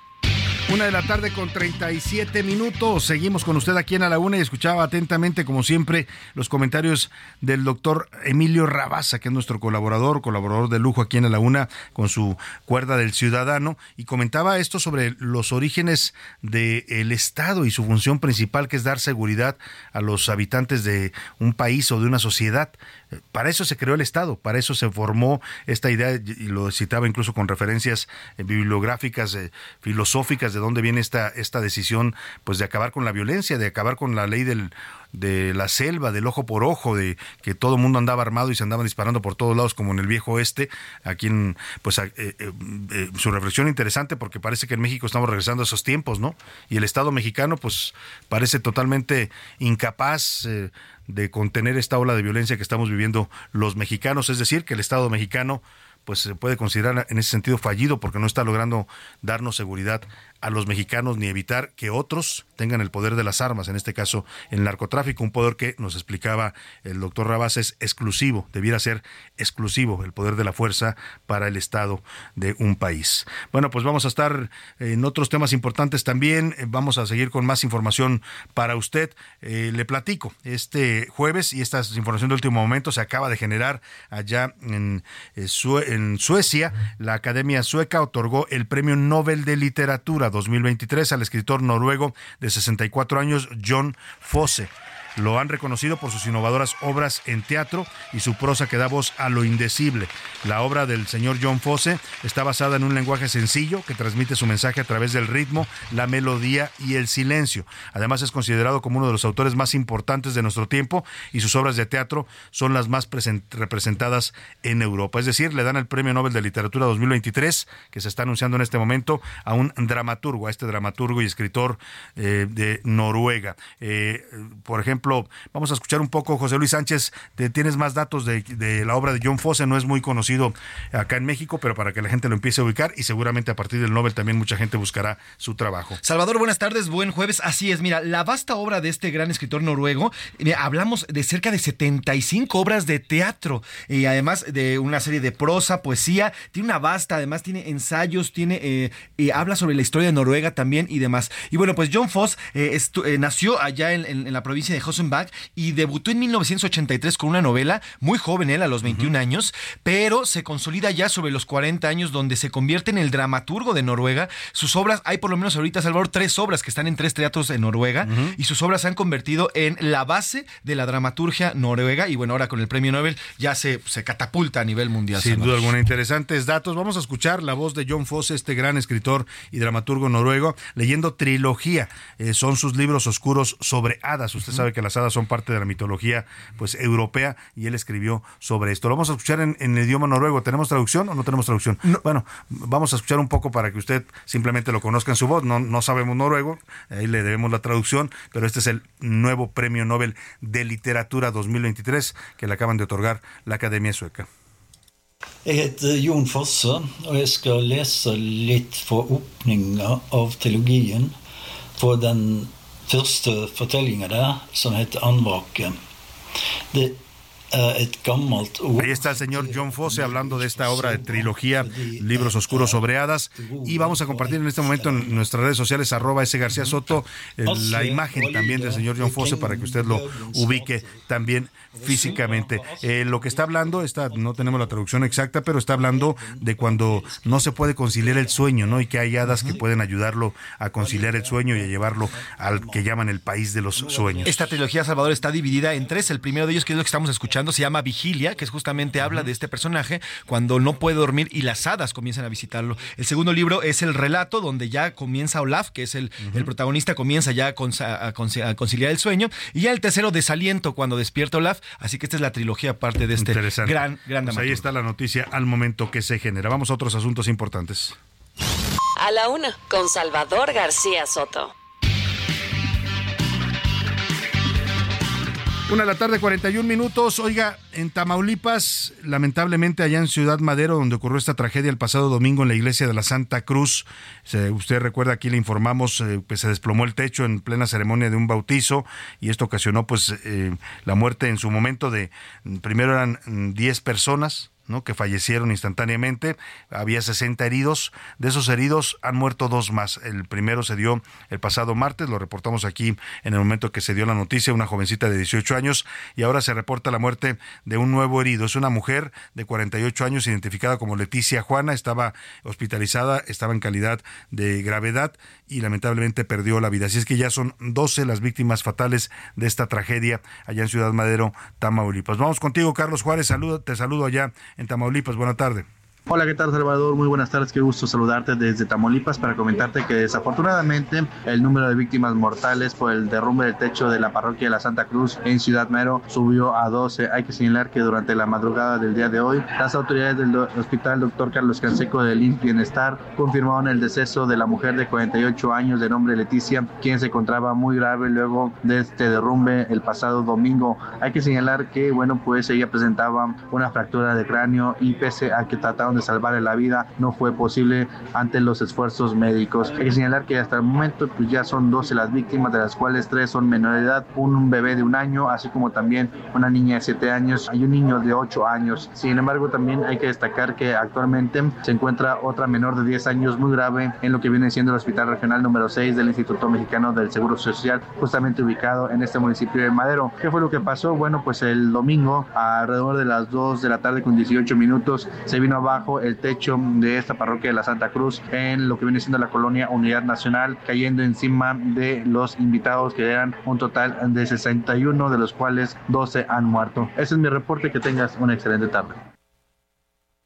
Una de la tarde con 37 minutos. Seguimos con usted aquí en A la Una y escuchaba atentamente, como siempre, los comentarios del doctor Emilio Rabaza, que es nuestro colaborador, colaborador de lujo aquí en A la Una, con su cuerda del ciudadano, y comentaba esto sobre los orígenes del Estado y su función principal, que es dar seguridad a los habitantes de un país o de una sociedad. Para eso se creó el Estado, para eso se formó esta idea, y lo citaba incluso con referencias eh, bibliográficas, eh, filosóficas, de dónde viene esta, esta decisión pues de acabar con la violencia, de acabar con la ley del, de la selva, del ojo por ojo, de que todo el mundo andaba armado y se andaban disparando por todos lados como en el viejo oeste. Aquí en, pues eh, eh, su reflexión interesante porque parece que en México estamos regresando a esos tiempos, ¿no? Y el Estado mexicano pues parece totalmente incapaz de contener esta ola de violencia que estamos viviendo los mexicanos, es decir, que el Estado mexicano pues se puede considerar en ese sentido fallido porque no está logrando darnos seguridad a los mexicanos ni evitar que otros tengan el poder de las armas, en este caso el narcotráfico, un poder que nos explicaba el doctor Rabas es exclusivo, debiera ser exclusivo el poder de la fuerza para el Estado de un país. Bueno, pues vamos a estar en otros temas importantes también, vamos a seguir con más información para usted. Eh, le platico, este jueves, y esta es información de último momento, se acaba de generar allá en, eh, en Suecia, la Academia Sueca otorgó el Premio Nobel de Literatura 2023 al escritor noruego de 64 años, John Fosse. Lo han reconocido por sus innovadoras obras en teatro y su prosa que da voz a lo indecible. La obra del señor John Fosse está basada en un lenguaje sencillo que transmite su mensaje a través del ritmo, la melodía y el silencio. Además es considerado como uno de los autores más importantes de nuestro tiempo y sus obras de teatro son las más representadas en Europa. Es decir, le dan el Premio Nobel de Literatura 2023 que se está anunciando en este momento a un dramaturgo, a este dramaturgo y escritor eh, de Noruega. Eh, por ejemplo, vamos a escuchar un poco, José Luis Sánchez, tienes más datos de, la obra de John Fosse, no es muy conocido acá en México, pero para que la gente lo empiece a ubicar y seguramente a partir del Nobel también mucha gente buscará su trabajo.
Salvador, buenas tardes, buen jueves. Así es, mira, la vasta obra de este gran escritor noruego, hablamos de cerca de 75 obras de teatro y además de una serie de prosa, poesía, tiene una vasta, además tiene ensayos, tiene eh, habla sobre la historia de Noruega también y demás. Y bueno, pues John Fosse eh, eh, nació allá en, la provincia de y debutó en 1983 con una novela, muy joven él, a los 21 años, pero se consolida ya sobre los 40 años donde se convierte en el dramaturgo de Noruega. Sus obras, hay por lo menos ahorita, Salvador, tres obras que están en tres teatros en Noruega y sus obras se han convertido en la base de la dramaturgia noruega y bueno, ahora con el premio Nobel ya se, se catapulta a nivel mundial.
Sin duda alguna, interesantes datos. Vamos a escuchar la voz de John Fosse, este gran escritor y dramaturgo noruego, leyendo trilogía. Eh, son sus libros oscuros sobre hadas. Usted sabe que las hadas son parte de la mitología pues europea y él escribió sobre esto. Lo vamos a escuchar en, el idioma noruego. ¿Tenemos traducción o no tenemos traducción? Bueno, vamos a escuchar un poco para que usted simplemente lo conozca en su voz. No, no sabemos noruego, ahí le debemos la traducción, pero este es el nuevo Premio Nobel de Literatura 2023 que le acaban de otorgar la Academia Sueca.
Jeg heter Jon Fosse, og jeg skal lese litt fra åpninga av teologien på den første fortellinga der, som heter Andvake. Det
Ahí está el señor John Fosse hablando de esta obra de trilogía, Libros Oscuros sobre Hadas. Y vamos a compartir en este momento en nuestras redes sociales, arroba ese García Soto, la imagen también del señor John Fosse para que usted lo ubique también físicamente. Eh, lo que está hablando, está, no tenemos la traducción exacta, pero está hablando de cuando no se puede conciliar el sueño, ¿no? Y que hay hadas que pueden ayudarlo a conciliar el sueño y a llevarlo al que llaman el país de los sueños.
Esta trilogía, Salvador, está dividida en tres. El primero de ellos, que es lo que estamos escuchando, se llama Vigilia, que es justamente habla de este personaje cuando no puede dormir y las hadas comienzan a visitarlo. El segundo libro es el relato, donde ya comienza Olaf, que es el, el protagonista, comienza ya a, conciliar el sueño. Y ya el tercero, Desaliento, cuando despierta Olaf. Así que esta es la trilogía aparte de este gran, gran
pues Ahí está la noticia al momento que se genera. Vamos a otros asuntos importantes.
A la una, con Salvador García Soto.
Una de la tarde, 41 minutos. Oiga, en Tamaulipas, lamentablemente allá en Ciudad Madero, donde ocurrió esta tragedia el pasado domingo en la iglesia de la Santa Cruz, usted recuerda, aquí le informamos, eh, pues se desplomó el techo en plena ceremonia de un bautizo y esto ocasionó pues eh, la muerte en su momento de, primero eran 10 personas, que fallecieron instantáneamente. Había 60 heridos. De esos heridos han muerto dos más. El primero se dio el pasado martes, lo reportamos aquí en el momento que se dio la noticia, una jovencita de 18 años, y ahora se reporta la muerte de un nuevo herido. Es una mujer de 48 años identificada como Leticia Juana, estaba hospitalizada, estaba en calidad de gravedad y lamentablemente perdió la vida. Así es que ya son 12 las víctimas fatales de esta tragedia allá en Ciudad Madero, Tamaulipas. Vamos contigo, Carlos Juárez, te saludo allá en Tamaulipas. Buena tarde.
Hola, ¿qué tal Salvador? Muy buenas tardes, qué gusto saludarte desde Tamaulipas para comentarte que desafortunadamente el número de víctimas mortales por el derrumbe del techo de la parroquia de la Santa Cruz en Ciudad Mero subió a 12. Hay que señalar que durante la madrugada del día de hoy, las autoridades del Hospital Dr. Carlos Canseco del INS Bienestar confirmaron el deceso de la mujer de 48 años de nombre Leticia, quien se encontraba muy grave luego de este derrumbe el pasado domingo. Hay que señalar que, bueno, pues ella presentaba una fractura de cráneo y pese a que trataron de de salvarle la vida no fue posible ante los esfuerzos médicos. Hay que señalar que hasta el momento pues ya son 12 las víctimas, de las cuales 3 son menores de edad, un bebé de un año, así como también una niña de 7 años y un niño de 8 años. Sin embargo, también hay que destacar que actualmente se encuentra otra menor de 10 años muy grave en lo que viene siendo el Hospital Regional número 6 del Instituto Mexicano del Seguro Social, justamente ubicado en este municipio de Madero. ¿Qué fue lo que pasó? Bueno, pues el domingo, alrededor de las 2 de la tarde con 18 minutos, se vino abajo el techo de esta parroquia de la Santa Cruz en lo que viene siendo la colonia Unidad Nacional, cayendo encima de los invitados que eran un total de 61, de los cuales 12 han muerto. Ese es mi reporte, que tengas una excelente tarde.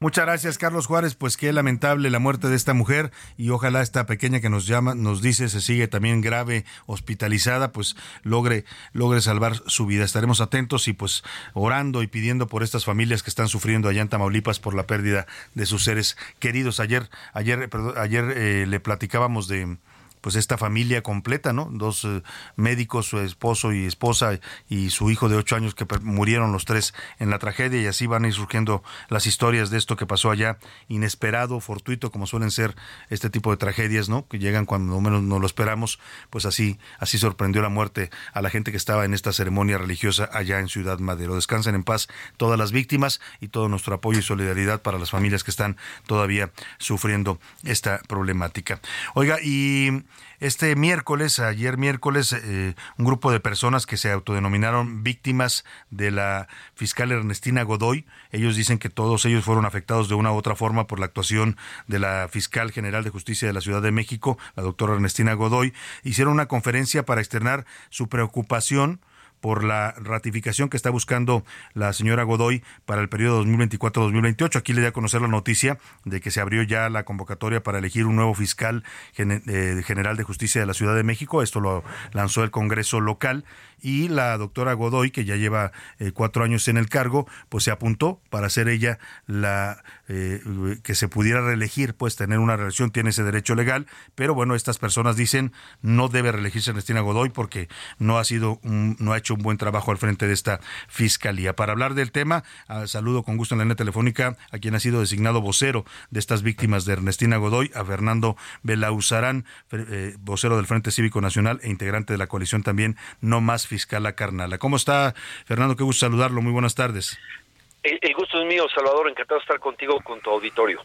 Muchas gracias, Carlos Juárez. Pues qué lamentable la muerte de esta mujer y ojalá esta pequeña que nos llama, nos dice, se sigue también grave, hospitalizada, pues logre, logre salvar su vida. Estaremos atentos y pues orando y pidiendo por estas familias que están sufriendo allá en Tamaulipas por la pérdida de sus seres queridos. Ayer, ayer, perdón, ayer eh, le platicábamos de pues esta familia completa, ¿no? Dos eh, médicos, su esposo y esposa y su hijo de ocho años que murieron los tres en la tragedia y así van a ir surgiendo las historias de esto que pasó allá, inesperado, fortuito, como suelen ser este tipo de tragedias, ¿no? Que llegan cuando menos no lo esperamos, pues así, así sorprendió la muerte a la gente que estaba en esta ceremonia religiosa allá en Ciudad Madero. Descansen en paz todas las víctimas y todo nuestro apoyo y solidaridad para las familias que están todavía sufriendo esta problemática. Oiga, y este miércoles, ayer miércoles, eh, un grupo de personas que se autodenominaron víctimas de la fiscal Ernestina Godoy, ellos dicen que todos ellos fueron afectados de una u otra forma por la actuación de la fiscal general de justicia de la Ciudad de México, la doctora Ernestina Godoy, hicieron una conferencia para externar su preocupación por la ratificación que está buscando la señora Godoy para el periodo 2024-2028. Aquí le da a conocer la noticia de que se abrió ya la convocatoria para elegir un nuevo fiscal eh, general de justicia de la Ciudad de México. Esto lo lanzó el Congreso local y la doctora Godoy, que ya lleva eh, cuatro años en el cargo, pues se apuntó para ser ella la eh, que se pudiera reelegir, pues tener una reelección, tiene ese derecho legal, pero bueno, estas personas dicen no debe reelegirse Ernestina Godoy porque no ha sido no ha hecho un buen trabajo al frente de esta fiscalía. Para hablar del tema, ah, saludo con gusto en la línea telefónica a quien ha sido designado vocero de estas víctimas de Ernestina Godoy, a Fernando Belauzarán, eh, vocero del Frente Cívico Nacional e integrante de la coalición también No Más fiscal carnala. ¿Cómo está, Fernando? Qué gusto saludarlo. Muy buenas tardes.
El, gusto es mío, Salvador. Encantado de estar contigo, con tu auditorio.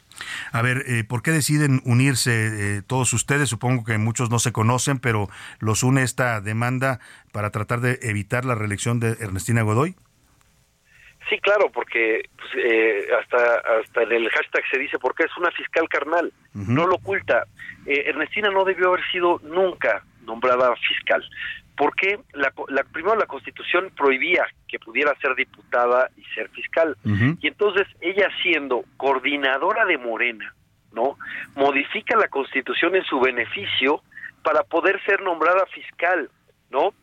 A ver, eh, ¿por qué deciden unirse eh, todos ustedes? Supongo que muchos no se conocen, pero ¿los une esta demanda para tratar de evitar la reelección de Ernestina Godoy?
Sí, claro, porque pues, eh, hasta hasta en el hashtag se dice porque es una fiscal carnal, no lo oculta. Ernestina no debió haber sido nunca nombrada fiscal porque la, la, primero la constitución prohibía que pudiera ser diputada y ser fiscal. Y entonces ella siendo coordinadora de Morena, ¿no? Modifica la constitución en su beneficio para poder ser nombrada fiscal, ¿no?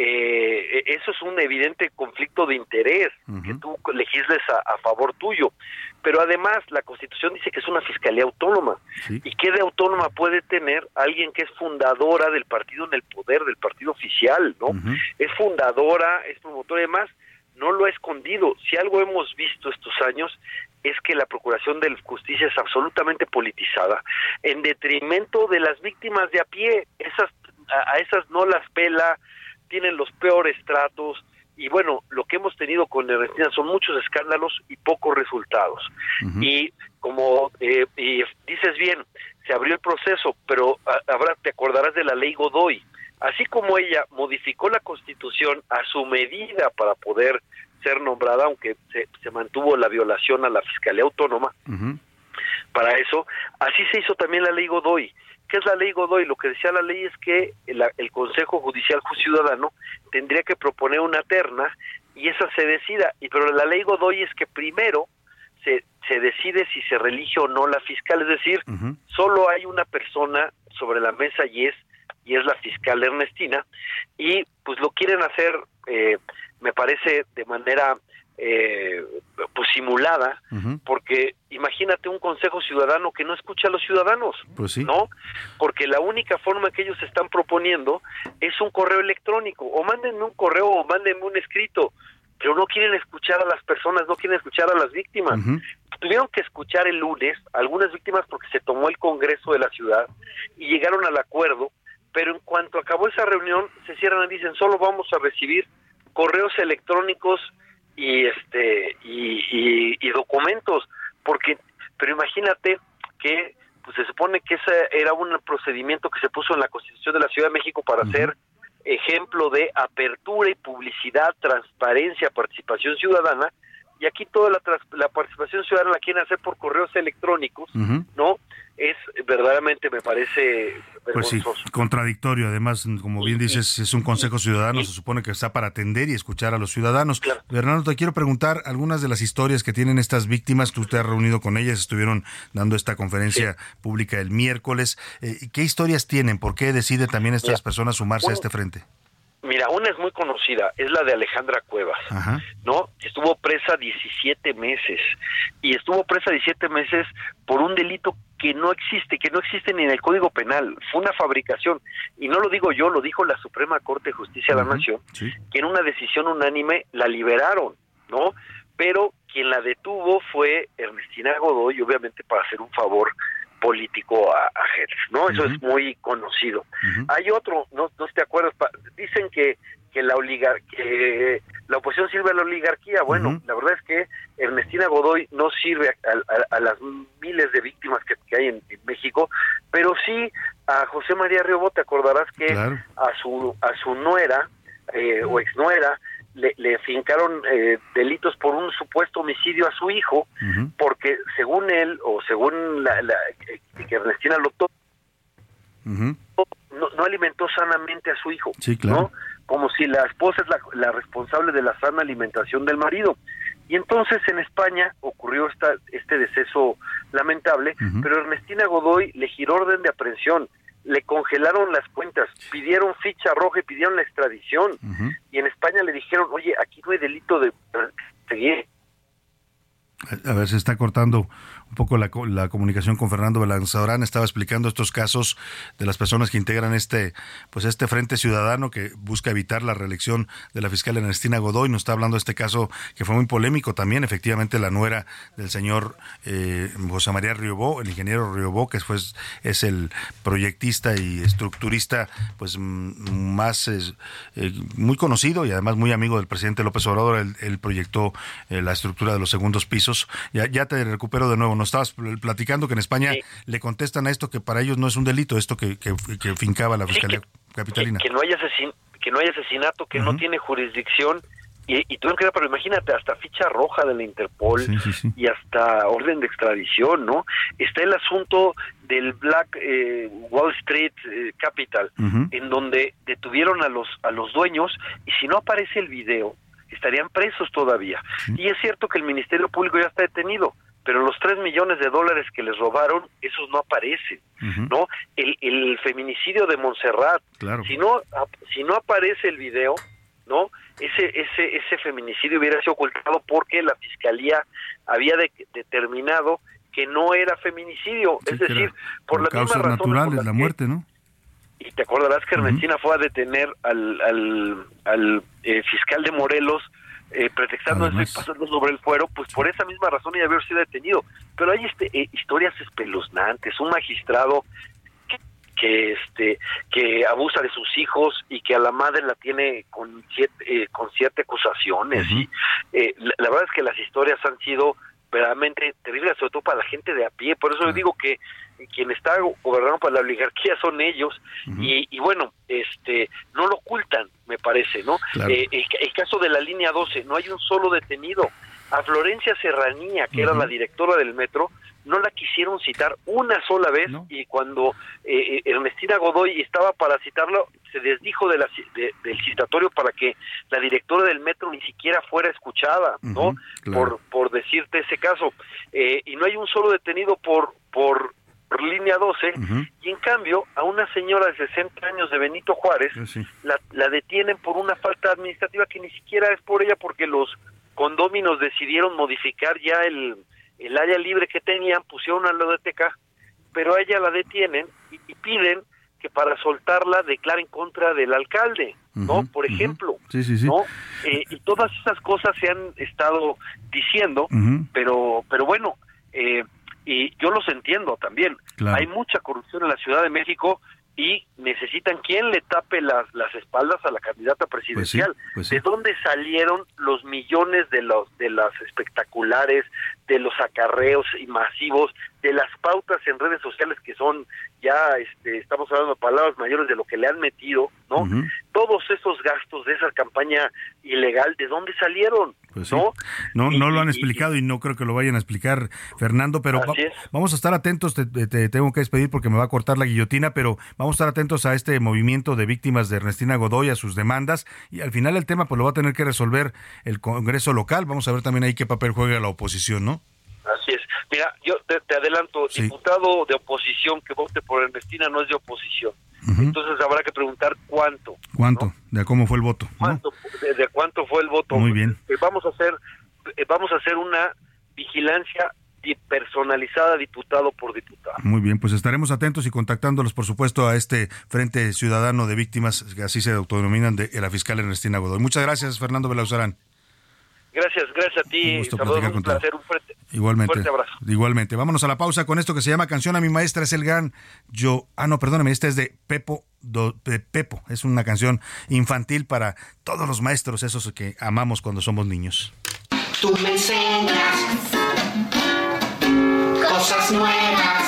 Eh, eso es un evidente conflicto de interés, que tú legisles a, favor tuyo. Pero además la Constitución dice que es una fiscalía autónoma. ¿Y qué de autónoma puede tener alguien que es fundadora del partido en el poder, del partido oficial? no Es fundadora, es promotora y demás. No lo ha escondido. Si algo hemos visto estos años es que la Procuración de Justicia es absolutamente politizada, en detrimento de las víctimas de a pie. Esas, a esas no las pela, tienen los peores tratos y bueno, lo que hemos tenido con Ernestina son muchos escándalos y pocos resultados. Y como eh, y dices bien, se abrió el proceso, pero ahora te acordarás de la ley Godoy. Así como ella modificó la constitución a su medida para poder ser nombrada, aunque se, se mantuvo la violación a la Fiscalía Autónoma, para eso, así se hizo también la ley Godoy ¿Qué es la ley Godoy? Lo que decía la ley es que el, Consejo Judicial Ciudadano tendría que proponer una terna y esa se decida. Y pero la ley Godoy es que primero se, se decide si se relige o no la fiscal, es decir, solo hay una persona sobre la mesa y es y es la fiscal Ernestina y pues lo quieren hacer eh, me parece de manera eh, pues simulada, porque imagínate un consejo ciudadano que no escucha a los ciudadanos,
pues
¿no? Porque la única forma que ellos están proponiendo es un correo electrónico, o mándenme un correo o mándenme un escrito, pero no quieren escuchar a las personas, no quieren escuchar a las víctimas. Tuvieron que escuchar el lunes algunas víctimas porque se tomó el Congreso de la ciudad y llegaron al acuerdo, pero en cuanto acabó esa reunión se cierran y dicen solo vamos a recibir correos electrónicos y este y, y, documentos porque pero imagínate que pues se supone que ese era un procedimiento que se puso en la Constitución de la Ciudad de México para hacer ejemplo de apertura y publicidad, transparencia, participación ciudadana y aquí toda la, la participación ciudadana la quieren hacer por correos electrónicos, ¿no? Es verdaderamente, me parece
pues sí, contradictorio. Además, como bien dices, es un consejo ciudadano, se supone que está para atender y escuchar a los ciudadanos. Bernardo, te quiero preguntar algunas de las historias que tienen estas víctimas. Tú te has reunido con ellas, estuvieron dando esta conferencia pública el miércoles. Eh, ¿Qué historias tienen? ¿Por qué deciden también estas personas sumarse a este frente?
Mira, una es muy conocida, es la de Alejandra Cuevas, ¿no? Estuvo presa 17 meses y estuvo presa 17 meses por un delito que no existe, que no existe ni en el Código Penal. Fue una fabricación y no lo digo yo, lo dijo la Suprema Corte de Justicia de la Nación, que en una decisión unánime la liberaron, ¿no? Pero quien la detuvo fue Ernestina Godoy, obviamente para hacer un favor político a, a ¿no? Eso es muy conocido. Hay otro, no, no te acuerdas, dicen que que la que la oposición sirve a la oligarquía. Bueno, la verdad es que Ernestina Godoy no sirve a, las miles de víctimas que, hay en, México, pero sí a José María Riobó, te acordarás que a su a su nuera eh, o exnuera le, le fincaron eh, delitos por un supuesto homicidio a su hijo, porque según él, o según la, eh, que Ernestina lo no, no, alimentó sanamente a su hijo, ¿no? Como si la esposa es la, la, responsable de la sana alimentación del marido. Y entonces en España ocurrió esta, este deceso lamentable, pero Ernestina Godoy le giró orden de aprehensión le congelaron las cuentas, pidieron ficha roja y pidieron la extradición. Y en España le dijeron, oye, aquí no hay delito de seguir.
A ver, se está cortando poco la, comunicación con Fernando Belanzadorán, estaba explicando estos casos de las personas que integran este, pues este Frente Ciudadano que busca evitar la reelección de la fiscal Ernestina Godoy. Nos está hablando de este caso que fue muy polémico también, efectivamente la nuera del señor eh, José María Riobó, el ingeniero Riobó, que pues, es el proyectista y estructurista pues más eh, muy conocido y además muy amigo del presidente López Obrador. Él, proyectó eh, la estructura de los segundos pisos. Ya, ya te recupero de nuevo nos estabas platicando que en España le contestan a esto que para ellos no es un delito, esto que, que, fincaba la Fiscalía Capitalina.
Que, no haya que no haya asesinato, que no tiene jurisdicción. Y, y tú pero imagínate, hasta ficha roja de la Interpol y hasta orden de extradición, ¿no? Está el asunto del Black eh, Wall Street eh, Capital, en donde detuvieron a los, a los dueños y si no aparece el video, estarían presos todavía. Y es cierto que el Ministerio Público ya está detenido, pero los 3 millones de dólares que les robaron, esos no aparecen, ¿no? El, el, feminicidio de Montserrat, si no si no aparece el video, ¿no? Ese ese ese feminicidio hubiera sido ocultado porque la fiscalía había determinado que no era feminicidio, es decir, por, la
causas
misma
naturales, la muerte, ¿no?
Y te acordarás que Ernestina fue a detener al, al, al eh, fiscal de Morelos eh, pretextando estoy pasando sobre el fuero, pues por esa misma razón ya haber sido detenido. Pero hay este, eh, historias espeluznantes, un magistrado que, este que abusa de sus hijos y que a la madre la tiene con siete, eh, con siete acusaciones. Y eh, la, verdad es que las historias han sido verdaderamente terribles sobre todo para la gente de a pie. Por eso yo digo que quien está gobernando para la oligarquía son ellos. Y, y, bueno este no lo ocultan me parece no eh, el, caso de la línea 12 no hay un solo detenido a Florencia Serranía que era la directora del metro no la quisieron citar una sola vez y cuando eh, eh, Ernestina Godoy estaba para citarlo se desdijo de la, del citatorio para que la directora del metro ni siquiera fuera escuchada no por por decirte ese caso. Eh, y no hay un solo detenido por por por línea 12, y en cambio a una señora de 60 años de Benito Juárez la, la detienen por una falta administrativa que ni siquiera es por ella porque los condóminos decidieron modificar ya el, el área libre que tenían, pusieron una ludoteca, pero a ella la detienen y, piden que para soltarla declare en contra del alcalde, ¿no? Por ejemplo, ¿no? Eh, y todas esas cosas se han estado diciendo, pero pero bueno, Eh, y yo los entiendo también. Hay mucha corrupción en la Ciudad de México y necesitan quien le tape las, las espaldas a la candidata
Pues
presidencial.
pues
¿De dónde salieron los millones de los de las espectaculares, de los acarreos y masivos, de las pautas en redes sociales que son ya, este, estamos hablando de palabras mayores de lo que le han metido, ¿no? Todos esos gastos de esa campaña ilegal, ¿de dónde salieron?
Pues sí.
¿No?
No, no lo han explicado y no creo que lo vayan a explicar, Fernando, pero va- vamos a estar atentos, te, te- te tengo que despedir porque me va a cortar la guillotina, pero vamos a estar atentos a este movimiento de víctimas de Ernestina Godoy, a sus demandas, y al final el tema pues lo va a tener que resolver el Congreso local, vamos a ver también ahí qué papel juega la oposición, ¿no?
Mira, yo te, te adelanto, diputado de oposición que vote por Ernestina no es de oposición. Entonces habrá que preguntar cuánto,
¿Cuánto? ¿De cómo fue el voto? ¿no?
cuánto de, de cuánto fue el voto.
Muy bien.
Eh, vamos a hacer eh, vamos a hacer una vigilancia personalizada diputado por diputado.
Muy bien, pues estaremos atentos y contactándolos, por supuesto, a este Frente Ciudadano de Víctimas, que así se autodenominan, de la fiscal Ernestina Godoy. Muchas gracias, Fernando Belauzarán.
Gracias, gracias a ti,
Un gusto
Salvador,
platicar
un
contigo.
placer, un fuerte,
Igualmente.
fuerte abrazo.
Igualmente. Vámonos a la pausa con esto que se llama Canción a mi maestra. Es el gran yo. Ah, no, perdóname. Esta es de Pepo. do- de Pepo. Es una canción infantil para todos los maestros, esos que amamos cuando somos niños.
Tú me enseñas cosas nuevas.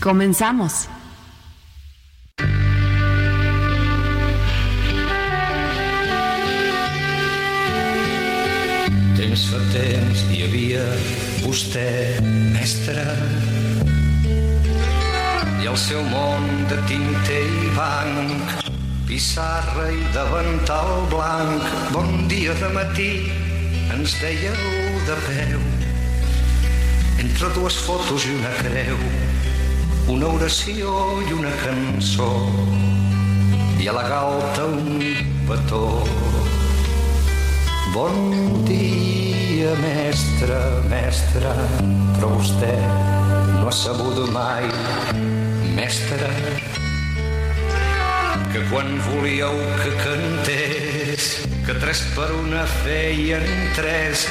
Comenzamos.
Temps fa temps hi havia vostè, mestre, i el seu món de tinter i banc, pissarra i davantal blanc. Bon dia de matí, ens dèieu de peu, entre dues fotos i una creu, una oració i una cançó, i a la galta un petó. Bon dia, mestre, mestre, però vostè no ha sabut mai, mestre, que quan volíeu que cantés, que tres per una feien tres,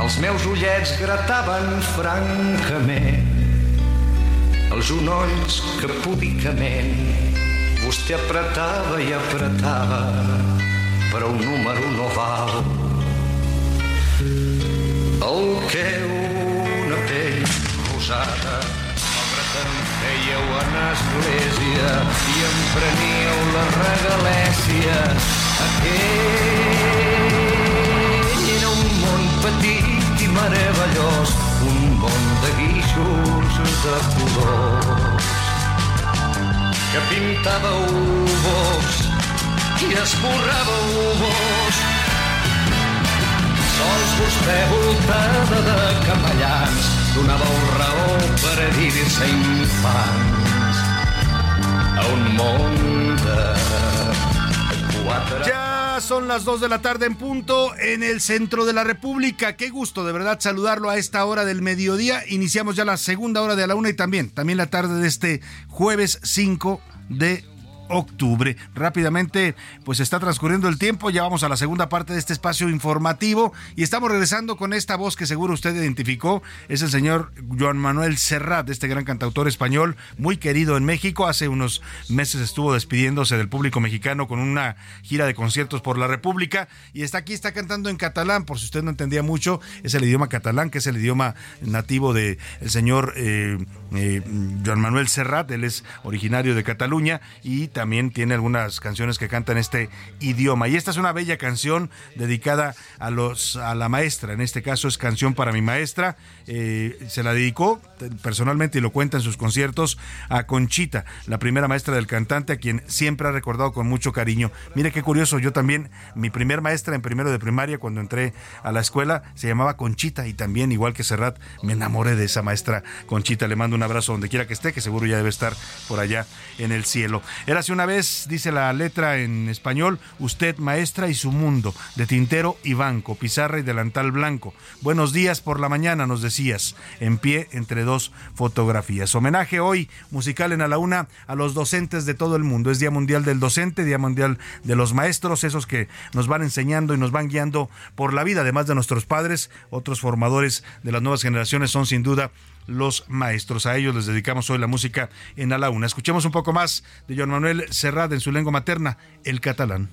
els meus ullets grataven francament, els unolls que púdicament vostè apretava i apretava, però un número no val. El que una pell rosada malgrat en fèieu en església i em preníeu la regalèsia aquell era un món petit i meravellós un món de guixos de colors que pintàveu vos i esborràveu vos sols vostè voltada de capellans donàveu raó per dir-se infants. A un món de quatre...
Son las 2 de la tarde en punto en el centro de la República. Qué gusto de verdad saludarlo a esta hora del mediodía. Iniciamos ya la segunda hora de la una y también, también la tarde de este jueves 5 de octubre. Rápidamente, pues está transcurriendo el tiempo, ya vamos a la segunda parte de este espacio informativo y estamos regresando con esta voz que seguro usted identificó, es el señor Joan Manuel Serrat, este gran cantautor español, muy querido en México, hace unos meses estuvo despidiéndose del público mexicano con una gira de conciertos por la República y está aquí, está cantando en catalán, por si usted no entendía mucho, es el idioma catalán, que es el idioma nativo del el señor eh, eh, Joan Manuel Serrat, él es originario de Cataluña y también también tiene algunas canciones que cantan este idioma. Y esta es una bella canción dedicada a los a la maestra. En este caso es canción para mi maestra. Eh, se la dedicó personalmente y lo cuenta en sus conciertos a Conchita, la primera maestra del cantante, a quien siempre ha recordado con mucho cariño. Mire qué curioso, yo también, mi primer maestra en primero de primaria, cuando entré a la escuela, se llamaba Conchita y también, igual que Serrat, me enamoré de esa maestra Conchita. Le mando un abrazo donde quiera que esté, que seguro ya debe estar por allá en el cielo. Érase una vez, dice la letra en español, usted maestra y su mundo, de tintero y banco, pizarra y delantal blanco. Buenos días por la mañana, nos en pie entre dos fotografías. Homenaje hoy musical en A la Una a los docentes de todo el mundo. Es Día Mundial del Docente, Día Mundial de los Maestros, esos que nos van enseñando y nos van guiando por la vida, además de nuestros padres, otros formadores de las nuevas generaciones son sin duda los maestros. A ellos les dedicamos hoy la música en A la Una. Escuchemos un poco más de Joan Manuel Serrat en su lengua materna, el catalán.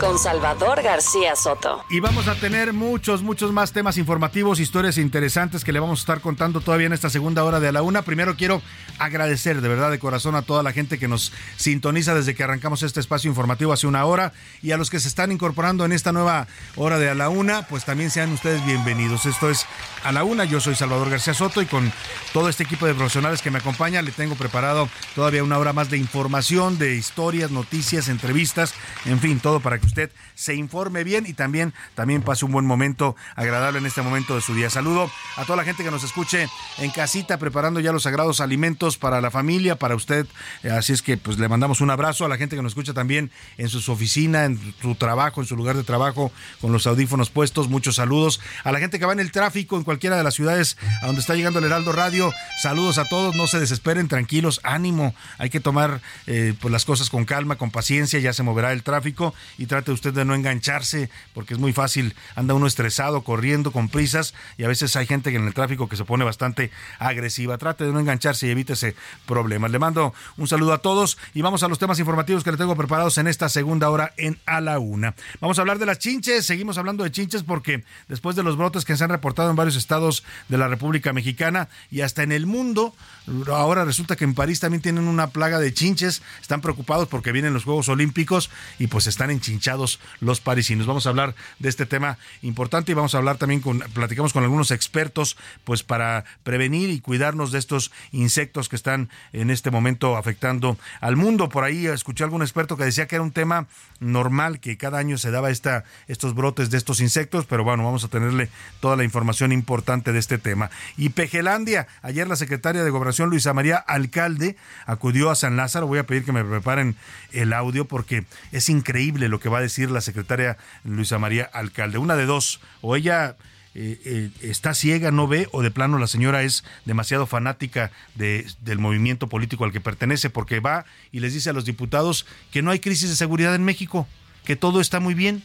Con Salvador García Soto.
Y vamos a tener muchos, muchos más temas informativos, historias interesantes que le vamos a estar contando todavía en esta segunda hora de A la Una. Primero quiero agradecer de verdad de corazón a toda la gente que nos sintoniza desde que arrancamos este espacio informativo hace una hora y a los que se están incorporando en esta nueva hora de A la Una, pues también sean ustedes bienvenidos. Esto es A la Una, yo soy Salvador García Soto y con todo este equipo de profesionales que me acompaña le tengo preparado todavía una hora más de información, de historias, noticias, entrevistas, en fin, todo para que usted se informe bien y también, también pase un buen momento agradable en este momento de su día. Saludo a toda la gente que nos escuche en casita preparando ya los sagrados alimentos para la familia, para usted. Eh, Así es que pues le mandamos un abrazo a la gente que nos escucha también en su oficina, en su trabajo, en su lugar de trabajo con los audífonos puestos. Muchos saludos a la gente que va en el tráfico en cualquiera de las ciudades a donde está llegando el Heraldo Radio. Saludos a todos, no se desesperen, tranquilos, ánimo. Hay que tomar eh, pues las cosas con calma, con paciencia, ya se moverá el tráfico y trate usted de no engancharse porque es muy fácil, anda uno estresado, corriendo con prisas y a veces hay gente que en el tráfico que se pone bastante agresiva. Trate de no engancharse y evítese problemas. Le mando un saludo a todos y vamos a los temas informativos que le tengo preparados en esta segunda hora en A la Una. Vamos a hablar de las chinches, seguimos hablando de chinches porque después de los brotes que se han reportado en varios estados de la República Mexicana y hasta en el mundo, ahora resulta que en París también tienen una plaga de chinches, están preocupados porque vienen los Juegos Olímpicos y pues están enchinchados los parisinos. Vamos a hablar de este tema importante y vamos a hablar también con, platicamos con algunos expertos pues para prevenir y cuidarnos de estos insectos que están en este momento afectando al mundo. Por ahí escuché a algún experto que decía que era un tema normal, que cada año se daba esta, estos brotes de estos insectos, pero bueno, vamos a tenerle toda la información importante de este tema. Y Pejelandia, ayer la secretaria de Gobernación Luisa María Alcalde acudió a San Lázaro, voy a pedir que me preparen el audio porque es increíble lo que va a decir la secretaria Luisa María Alcalde. Una de dos, o ella eh, eh, está ciega, no ve, o de plano la señora es demasiado fanática de, del movimiento político al que pertenece, porque va y les dice a los diputados que no hay crisis de seguridad en México, que todo está muy bien